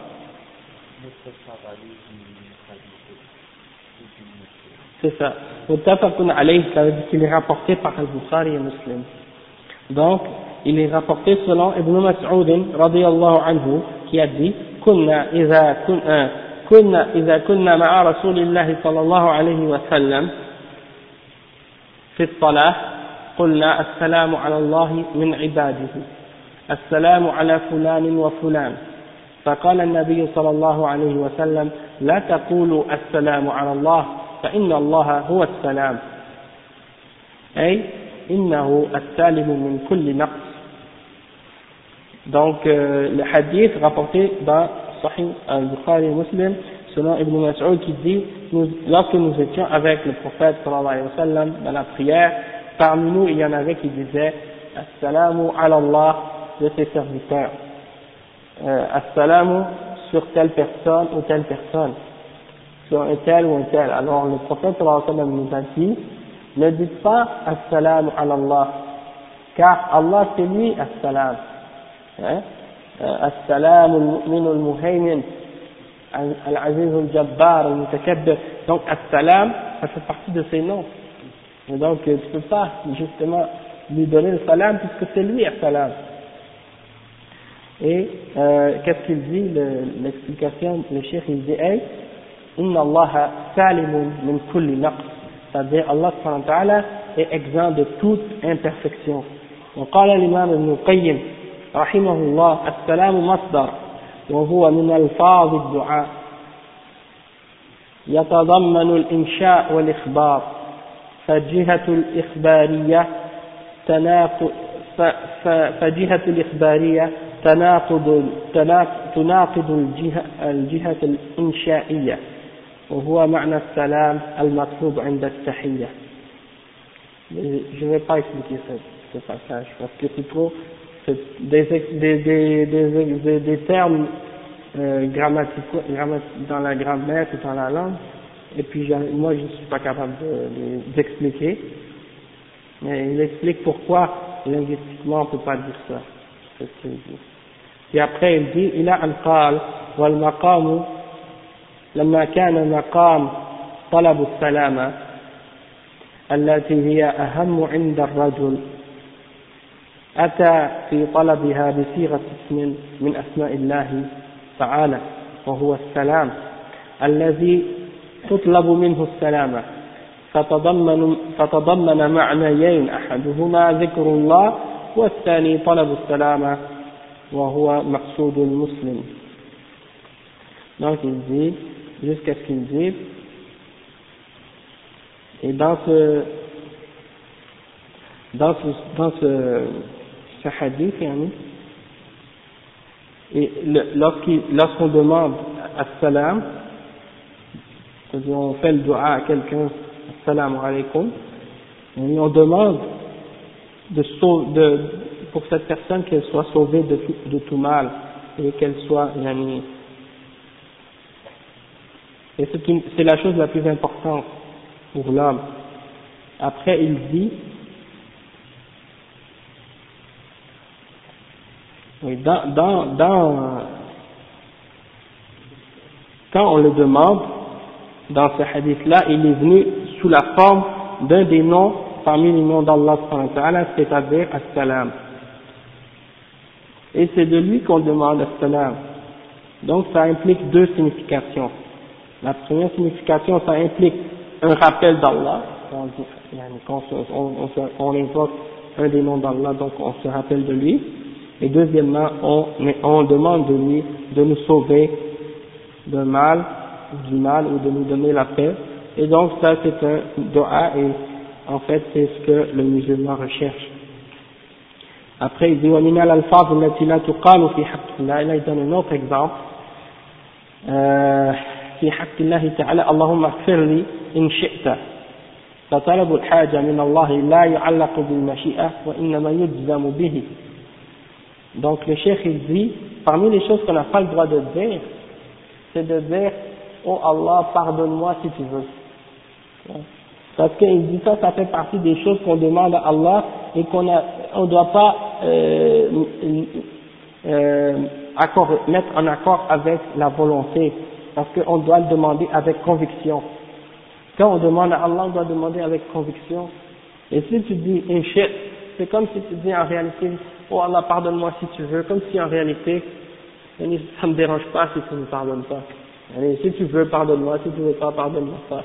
C'est ça. Muttafaqun alayhi, ça veut dire qu'il est rapporté par Al-Bukhari et Muslim. Donc, il est rapporté selon Ibn Mas'ud, radiyallahu anhu, qui a dit, كنا إذا كنا كنا إذا كنا مع رسول الله صلى الله عليه وسلم في الصلاة قلنا السلام على الله من عباده السلام على فلان وفلان فقال النبي صلى الله عليه وسلم لا تقولوا السلام على الله فإن الله هو السلام أي إنه السالم من كل نقص donc euh, le hadith rapporté dans Sahih al-Bukhari Muslim selon Ibn Mas'ud qui dit nous, lorsque nous étions avec le prophète sallallahu alayhi wa sallam dans la prière parmi nous il y en avait qui disaient Assalamu ala Allah de ses serviteurs euh, Assalamu sur telle personne ou telle personne sur un tel ou un tel alors le prophète sallallahu alayhi wa sallam nous a dit ne dites pas Assalamu ala Allah car Allah c'est lui Assalam hein? السلام المؤمن المهيمن العزيز الجبار المتكبر donc السلام ça fait partie de ses noms et donc tu peux pas justement lui donner le salam puisque c'est lui السلام et euh, qu'est-ce qu'il dit l'explication le cheikh il dit إن الله سالم من كل نقص c'est-à-dire Allah ta'ala est exempt de toute imperfection. وقال الإمام ابن القيم رحمه الله السلام مصدر وهو من ألفاظ الدعاء يتضمن الإنشاء والإخبار. فجهة الإخبارية تناقض فجهة الإخبارية تناقض تناقض الجهة, الجهة الإنشائية وهو معنى السلام المطلوب عند التحية je ne vais pas expliquer ce, ce passage parce que c'est trop des, des, des, des, des termes euh, grammaticaux grammat, dans la grammaire et dans la langue et puis j'arrive- moi je ne suis pas capable de- de- d'expliquer. Mais il explique pourquoi linguistiquement on ne peut pas dire ça. C'est ce qu'il dit. Et après il dit, il a un قال والمقام لما كان مقام طلب السلامة التي هي أهم عند الرجل أتى في طلبها بصيغة اسم من أسماء الله تعالى وهو السلام الذي تطلب منه السلامة فتضمن, فتضمن معنيين أحدهما ذكر الله والثاني طلب السلامة وهو مقصود المسلم donc il dit jusqu'à ce qu'il dit et dans ce dans ce dans ce, ce hadith yani, et le- lorsqu'il- lorsqu'on demande salam c'est-à-dire on fait le dua à quelqu'un assalamu alaikum et on demande de, sau- de pour cette personne qu'elle soit sauvée de tout, de tout mal et qu'elle soit yani, et c'est la chose la plus importante pour l'homme. Après, il dit, oui, dans, dans, dans, quand on le demande, dans ce hadith-là, il est venu sous la forme d'un des noms parmi les noms d'Allah, c'est-à-dire As-Salam. Et c'est de lui qu'on demande As-Salam. Donc ça implique deux significations. La première signification, ça implique un rappel d'Allah. On, on, invoque un des noms d'Allah, donc on se rappelle de lui. Et deuxièmement, on, on demande de lui de nous sauver d'un mal, du mal ou de nous donner la paix. Et donc ça c'est un dua et en fait c'est ce que le musulman recherche. Après il dit ومن الألفاظ التي لا تقال في حق الله là il donne un autre exemple آه، في حق الله تعالى اللهم اغفر لي إن شئت فطلب الحاجة من الله لا يعلق بالمشيئة وإنما يجزم به donc le cheikh il dit parmi les choses qu'on n'a pas le droit de dire c'est de dire oh Allah pardonne-moi si tu veux parce qu'il dit ça ça fait partie des choses qu'on demande à Allah et qu'on on doit pas euh, euh, mettre en accord avec la volonté. Parce qu'on doit le demander avec conviction. Quand on demande à Allah on doit demander avec conviction. Et si tu dis Inch'Allah, c'est comme si tu dis en réalité oh Allah pardonne-moi si tu veux comme si en réalité ça me dérange pas si tu ne me pardonnes pas. Allez, si tu veux, pardonne-moi, si tu veux pas, pardonne-moi pas.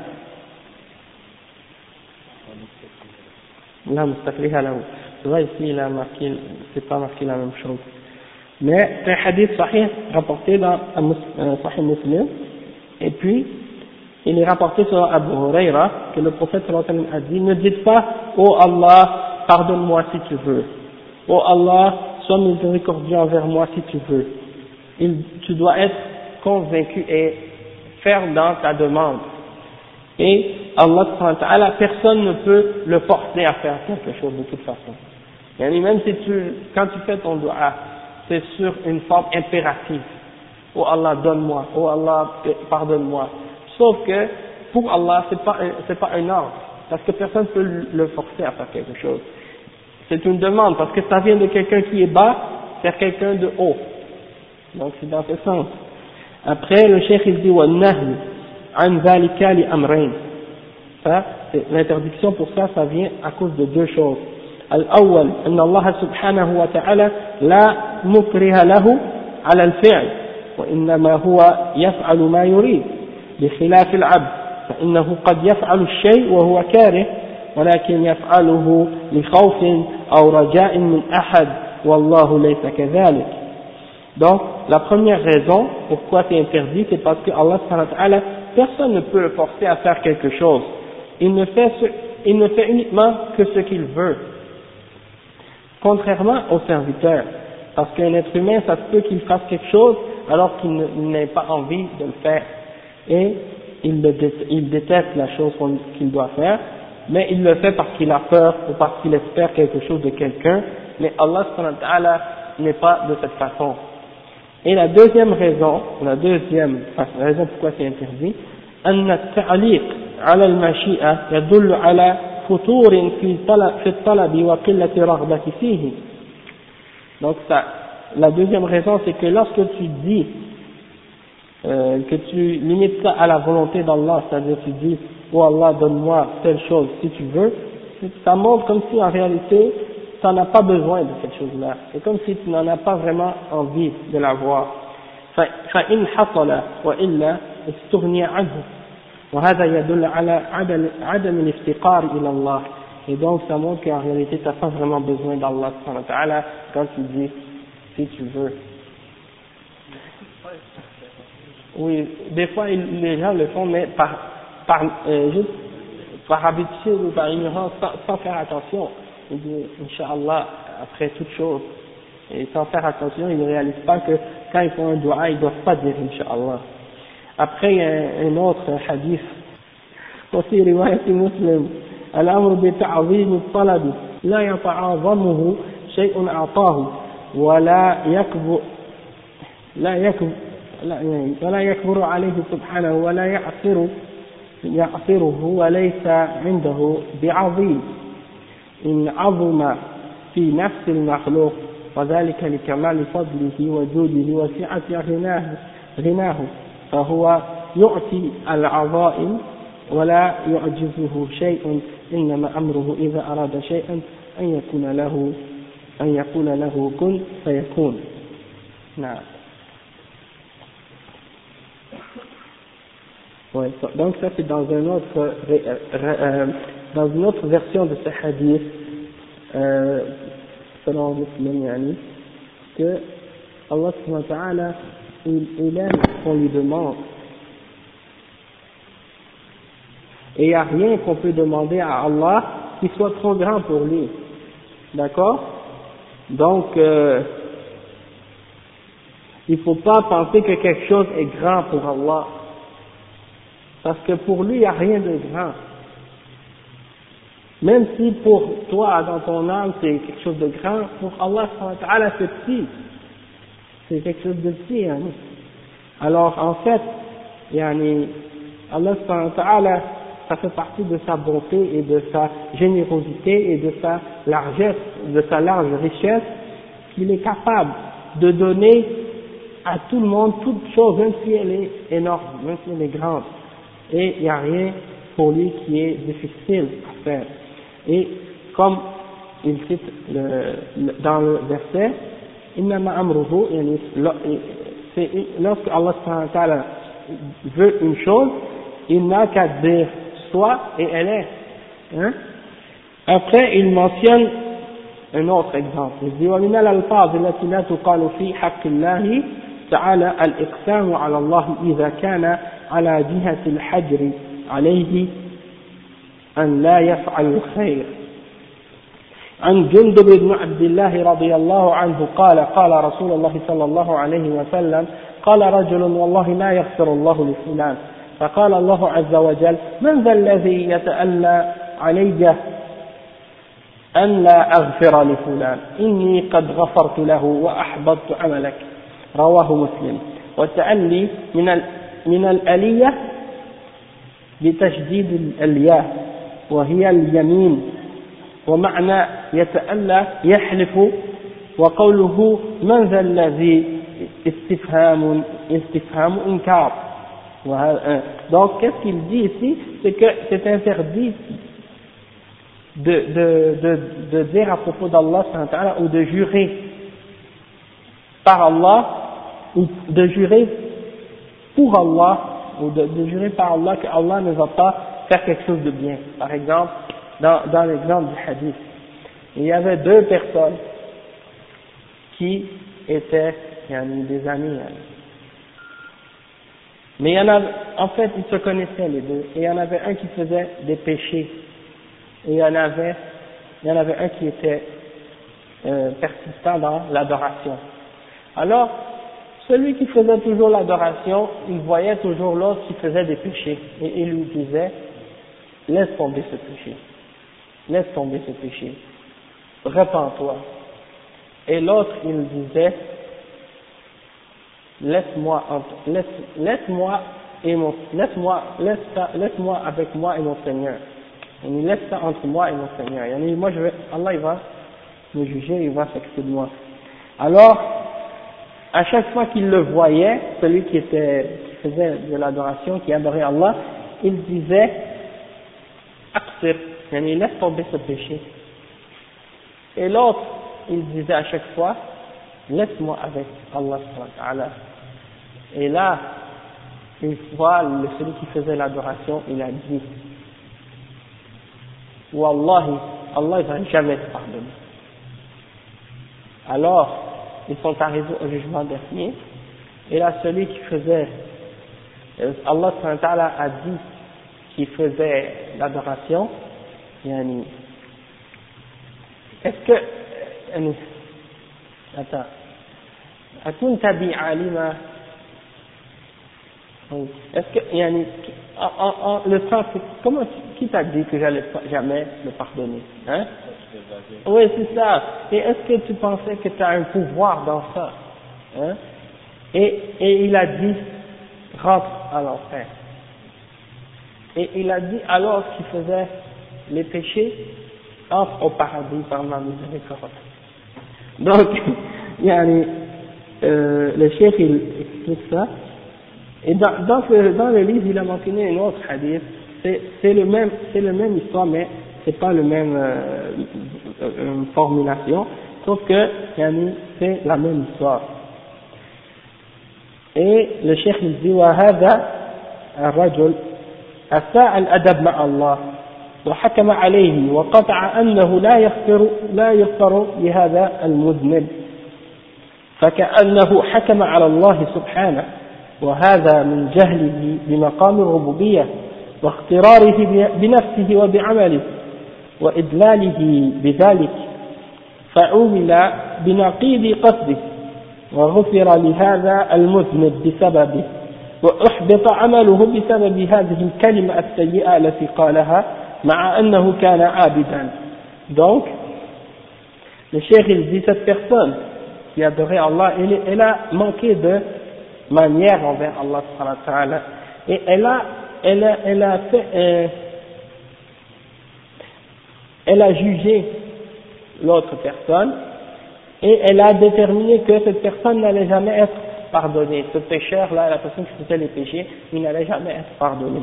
la mustaqliha lahu. C'est vrai, ici, il a marqué, c'est pas marqué la même chose. Mais c'est un hadith sahih rapporté dans un sahih muslim. Et puis, il est rapporté sur Abu Huraira que le prophète a dit, ne dites pas, oh Allah, pardonne-moi si tu veux. Oh Allah, sois miséricordieux envers moi si tu veux. Tu dois être convaincu et faire dans ta demande. Et Allah, personne ne peut le forcer à faire quelque chose de toute façon. Et même si tu, quand tu fais ton dua, c'est sur une forme impérative. Oh Allah, donne-moi. Oh Allah, pardonne-moi. Sauf que, pour Allah, c'est pas, c'est pas un ordre. Parce que personne ne peut le forcer à faire quelque chose. C'est une demande, parce que ça vient de quelqu'un qui est bas vers quelqu'un de haut. Donc c'est dans ce sens. Après, le cheikh il dit l'interdiction pour ça, ça vient à cause de deux choses. الأول أن الله سبحانه وتعالى لا مكره له على الفعل وإنما هو يفعل ما يريد. بخلاف العبد فإنه قد يفعل الشيء وهو كاره ولكن يفعله لخوف أو رجاء من أحد والله ليس كذلك. Donc, la première raison pourquoi c'est interdit, c'est parce que Allah, personne ne peut le forcer à faire quelque chose. il ne fait, ce, il ne fait uniquement que ce qu'il veut, contrairement au serviteur. Parce qu'un être humain, ça se peut qu'il fasse quelque chose alors qu'il n'ait pas envie de le faire. Et il, il déteste la chose qu'il doit faire, mais il le fait parce qu'il a peur ou parce qu'il espère quelque chose de quelqu'un, mais Allah n'est pas de cette façon. Et la deuxième raison, la deuxième raison pourquoi c'est interdit, أن التعليق على المشيئة يدل على فتور في في الطلب وقلة رغبة فيه. Donc ça, la deuxième raison c'est que lorsque tu dis euh, que tu limites ça à la volonté d'Allah, c'est-à-dire tu dis oh Allah donne-moi telle chose si tu veux, ça montre comme si en réalité tu n'en as pas besoin de cette chose-là. C'est comme si tu n'en as pas vraiment envie de l'avoir. فإن حصل وإلا استغني عنه وهذا يدل على عدم, عدم الافتقار إلى الله et donc ça montre qu'en réalité tu n'as pas vraiment besoin d'Allah quand tu dis si tu veux oui des fois les gens le font mais par, par euh, juste par habitude ou par ignorance sans, sans faire attention ils disent Inch'Allah après toute chose et sans faire attention ils ne réalisent pas que quand ils font un dua ils ne doivent pas dire Inch'Allah après il y a un autre hadith وفي رواية مسلم الأمر بتعظيم الطلب لا يتعاظمه شيء أعطاه ولا يكبر لا يكبر لا ولا يكبر عليه سبحانه ولا يعصر يعصره وليس عنده بعظيم إن عظم في نفس المخلوق وذلك لكمال فضله وجوده وسعة غناه غناه فهو يعطي العظائم ولا يعجزه شيء إنما أمره إذا أراد شيئا أن يكون له أن يقول له كن فيكون. نعم. Ouais, donc ça c'est dans un autre euh, dans une autre version de ce hadith euh, selon Muslim yani, que Allah subhanahu wa ta'ala il, il aime qu'on lui demande Et il n'y a rien qu'on peut demander à Allah qui soit trop grand pour lui. D'accord? Donc, euh, il ne faut pas penser que quelque chose est grand pour Allah. Parce que pour lui, il n'y a rien de grand. Même si pour toi, dans ton âme, c'est quelque chose de grand, pour Allah, c'est petit. C'est quelque chose de petit. Hein. Alors, en fait, yani, Allah, ça fait partie de sa bonté et de sa générosité et de sa largesse, de sa large richesse, qu'il est capable de donner à tout le monde toute chose, même si elle est énorme, même si elle est grande. Et il n'y a rien pour lui qui est difficile à faire. Et comme il cite le, dans le verset, lorsque Allah veut une chose, il n'a qu'à dire soit et elle est. Hein? Après, il mentionne un autre exemple. Il dit ومن الألفاظ التي لا تقال في حق الله تعالى الإقسام على الله إذا كان على جهة الحجر عليه أن لا يفعل الخير. عن جندب بن عبد الله رضي الله عنه قال قال رسول الله صلى الله عليه وسلم قال رجل والله لا يغفر الله لفلان. فقال الله عز وجل من ذا الذي يتألى علي أن لا أغفر لفلان؟ إني قد غفرت له وأحبطت عملك. رواه مسلم. والتألي من من الألية بتشديد الياء. وهي اليمين ومعنى يتألى يحلف وقوله من ذا الذي استفهام استفهام إنكار Euh, donc, qu'est-ce qu'il dit ici C'est que c'est interdit de, de, de, de, dire à propos d'Allah ou de jurer par Allah ou de jurer pour Allah ou de, de jurer par Allah que Allah ne va pas faire quelque chose de bien. Par exemple, dans, dans l'exemple du hadith, il y avait deux personnes qui étaient des amis Mais en avait, en fait, ils se connaissaient les deux. Et il y en avait un qui faisait des péchés. Et il y en avait, il y en avait un qui était euh, persistant dans l'adoration. Alors, celui qui faisait toujours l'adoration, il voyait toujours l'autre qui faisait des péchés. Et il lui disait, laisse tomber ce péché. Laisse tomber ce péché. Répands-toi. Et l'autre, il disait, laisse-moi, laisse, laisse-moi et mon, laisse-moi, laisse laisse-moi avec moi et mon Seigneur. Il laisse ça entre moi et mon Seigneur. Et moi, je vais, Allah, il va me juger, il va s'occuper de moi. Alors, à chaque fois qu'il le voyait, celui qui était, qui faisait de l'adoration, qui adorait Allah, il disait, accepte, il laisse tomber ce péché. Et l'autre, il disait à chaque fois, laisse-moi avec Allah. Et là, une fois, celui qui faisait l'adoration, il a dit, Wallahi, Allah ne va jamais te pardonner. Alors, ils sont arrivés au jugement dernier, et là, celui qui faisait, euh, Allah a dit qu'il faisait l'adoration, est-ce que, euh, attends, أكنت بعالمة est-ce que, yani, en, en, le sens, comment, qui t'a dit que j'allais jamais le pardonner hein Oui, c'est ça. Et est-ce que tu pensais que tu as un pouvoir dans ça hein et, et il a dit, rentre à l'enfer. Et il a dit alors qu'il faisait les péchés, entre au paradis par ma miséricorde. Donc, yani, euh, le chef il explique ça. Et dans, dans, dans le livre, il a mentionné un autre hadith. C'est le même, c'est le même histoire, mais c'est pas le même euh, euh, formulation. Sauf que c'est la même histoire. Et le cheikh il dit وهذا الرجل أساء الأدب مع الله وحكم عليه وقطع أنه لا يغفر لا يغفر لهذا المذنب فكأنه حكم على الله سبحانه وهذا من جهله بمقام الربوبية واختراره بنفسه وبعمله وإدلاله بذلك فعومل بنقيض قصده وغفر لهذا المذنب بسببه وأحبط عمله بسبب هذه الكلمة السيئة التي قالها مع أنه كان عابدا donc le cheikh il dit cette personne qui adorait Allah elle, elle a manqué de manière envers Allah et elle a, elle a, elle a fait, euh, elle a jugé l'autre personne et elle a déterminé que cette personne n'allait jamais être pardonnée. Ce pécheur-là, la personne qui faisait les péchés, il n'allait jamais être pardonné.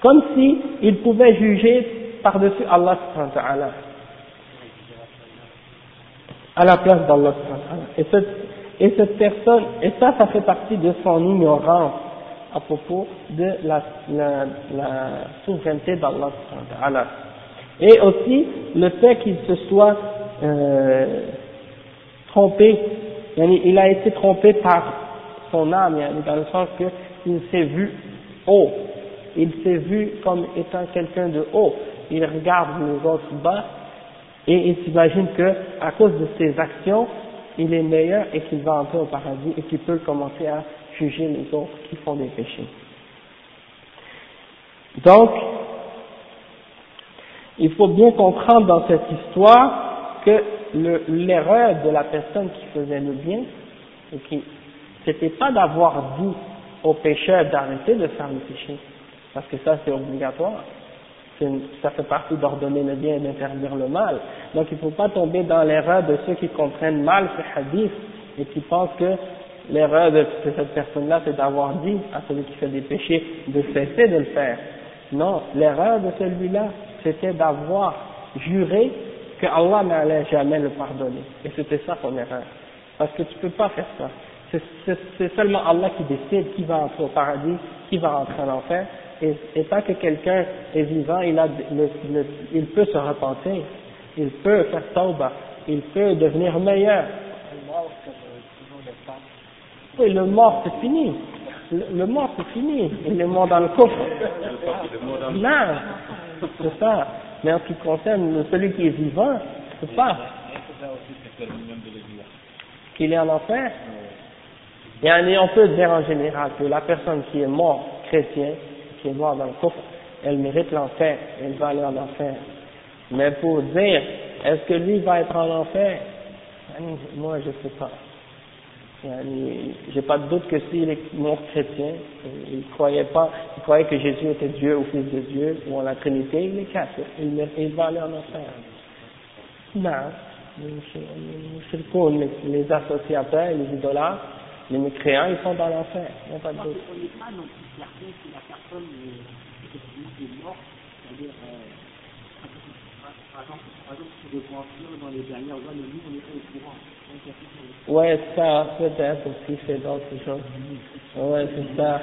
Comme si il pouvait juger par-dessus Allah à la place d'Allah et cette, et cette personne, et ça, ça fait partie de son ignorance à propos de la, la, la souveraineté d'Allah. Et aussi le fait qu'il se soit euh, trompé, il a été trompé par son âme, dans le sens qu'il s'est vu haut, il s'est vu comme étant quelqu'un de haut, il regarde les autres bas, et il s'imagine que à cause de ses actions, il est meilleur et qu'il va entrer au paradis et qu'il peut commencer à juger les autres qui font des péchés. Donc, il faut bien comprendre dans cette histoire que l'erreur de la personne qui faisait le bien, c'était pas d'avoir dit aux pécheurs d'arrêter de faire le péché, parce que ça c'est obligatoire, ça fait partie d'ordonner le bien et d'interdire le mal. Donc il ne faut pas tomber dans l'erreur de ceux qui comprennent mal ce hadith et qui pensent que l'erreur de, cette personne-là c'est d'avoir dit à celui qui fait des péchés de cesser de le faire. Non, l'erreur de celui-là c'était d'avoir juré que Allah n'allait jamais le pardonner. Et c'était ça son erreur. Parce que tu ne peux pas faire ça. C'est seulement Allah qui décide qui va entrer au paradis, qui va entrer en enfer, et, et tant que quelqu'un est vivant, il, a le, il peut se repentir, il peut faire tauba, il peut devenir meilleur. Oui, le mort c'est fini. le, le mort c'est fini, il est mort dans le coffre. Non, c'est ça. Mais en ce qui concerne celui qui est vivant, c'est pas qu'il est en enfer. Et on peut dire en général que la personne qui est morte chrétien, qui est morte dans le coffre, elle mérite l'enfer, elle va aller en enfer. Mais pour dire, est-ce que lui va être en enfer? Moi, je sais pas. J'ai pas de doute que s'il est mort chrétien, il croyait pas, il croyait que Jésus était Dieu ou Fils de Dieu ou en la Trinité, il est cassé, il, il va aller en enfer. Non, les, les associateurs, les idolâtres, les mécréants, ils sont dans l'enfer, il n'y a pas de doute. Pas non plus certain si la personne est morte, c'est-à-dire, euh, par exemple, si je dans les dernières années, on était au courant. Ouais, ça, peut-être aussi, c'est d'autres choses. Ouais, c'est ça.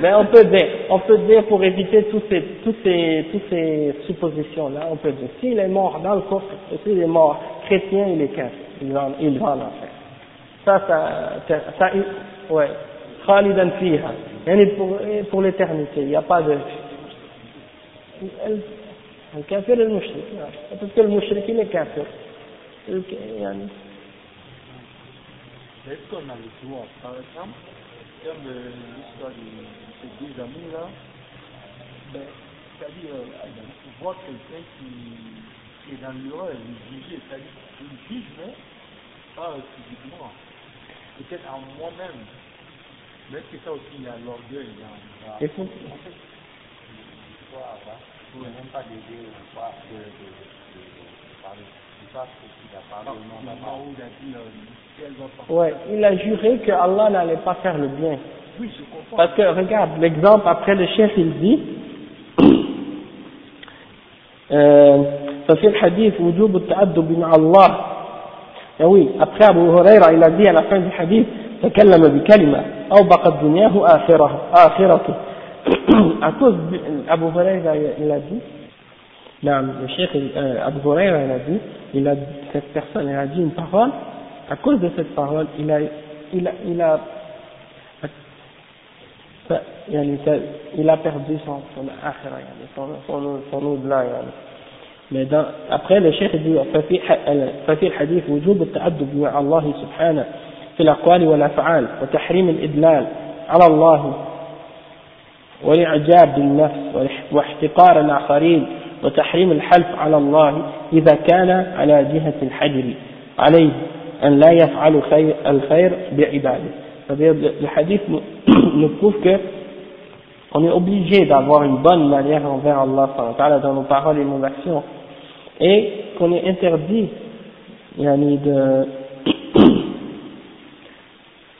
Mais on peut dire, on peut dire pour éviter tous ces, tous ces, tous ces suppositions-là, on peut dire, s'il est mort dans le coffre, s'il est mort chrétien, il est casse, il va, il va en enfer. Ça, ça, ça, ouais. Khalidan fiha. Pour, pour l'éternité, il n'y a pas de, الكافر المشرك parce que le mushrik il est kafir يعني Est-ce qu'on a le droit, par exemple, comme l'histoire de ces deux amis là, ben, c'est-à-dire, on voit quelqu'un qui, qui est dans l'erreur, il juge, c'est-à-dire, il juge, mais pas physiquement, peut-être en moi-même. Mais est-ce que ça aussi, il y a l'orgueil, il y a. Il faut. En fait, voilà, voilà. Vous n'avez même pas d'aider ou pas de, de, de, de parler. C'est ça ce qu'il a parlé au nom d'Allah. où il a dit euh, qu'elle va pas. Ouais, il a juré que Allah n'allait pas faire le bien. Oui, je comprends. Parce que regarde, l'exemple après le chef il dit ففي الحديث وجوب التأدب مع الله ah oui, après Abu Huraira, il a dit à la fin du hadith, تكلم بكلمة أوبقت دنياه آخرة آخرته à cause d'Abu Huraira, il a dit, non, le cheikh euh, Abu Huraira, il a dit, il a, cette personne, elle a dit une parole, à cause de cette parole, il a, il a, il a, il a perdu son, son akhira, son, son, son au-delà, mais dans, après le cheikh dit ففي ففي الحديث وجوب التأدب مع الله سبحانه في والأفعال وتحريم الإدلال على الله والإعجاب بالنفس واحتقار الآخرين وتحريم الحلف على الله إذا كان على جهة الحجر عليه أن لا يفعل خير الخير بعباده prouve que on est obligé d'avoir une bonne manière envers Allah dans nos paroles et nos actions et qu'on est interdit yani de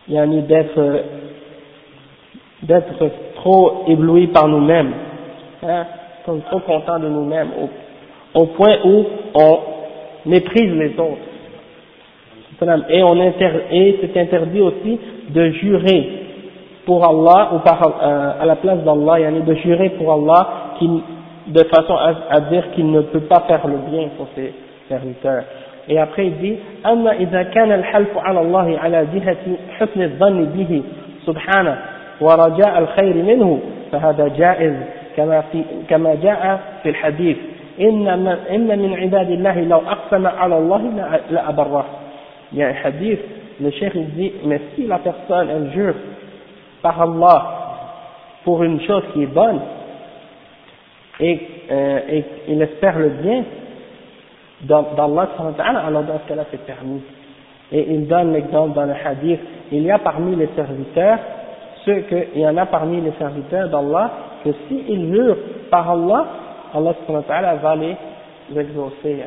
yani d'être d'être trop ébloui par nous-mêmes, hein, sont trop contents de nous-mêmes, au, au, point où on méprise les autres. Et, on inter, et c'est interdit aussi de jurer pour Allah ou par, euh, à la place d'Allah, yani de jurer pour Allah qui, de façon à, à dire qu'il ne peut pas faire le bien pour ses serviteurs. Et après il dit أما إذا كان الحلف على الله على جهة حسن الظن به سبحانه ورجاء الخير منه فهذا جائز كما, في كما جاء في الحديث إن من, إن من عباد الله لو أقسم على الله لأبره il y a un hadith, le cheikh il dit, mais si la personne elle jure par Allah pour une chose qui est bonne et, euh, et il espère le bien d'Allah, alors dans ce cas-là c'est permis. Et il donne l'exemple dans le hadith, il y a parmi les serviteurs ceux qu'il y en a parmi les serviteurs d'Allah que s'ils jurent par Allah, Allah va les exaucer.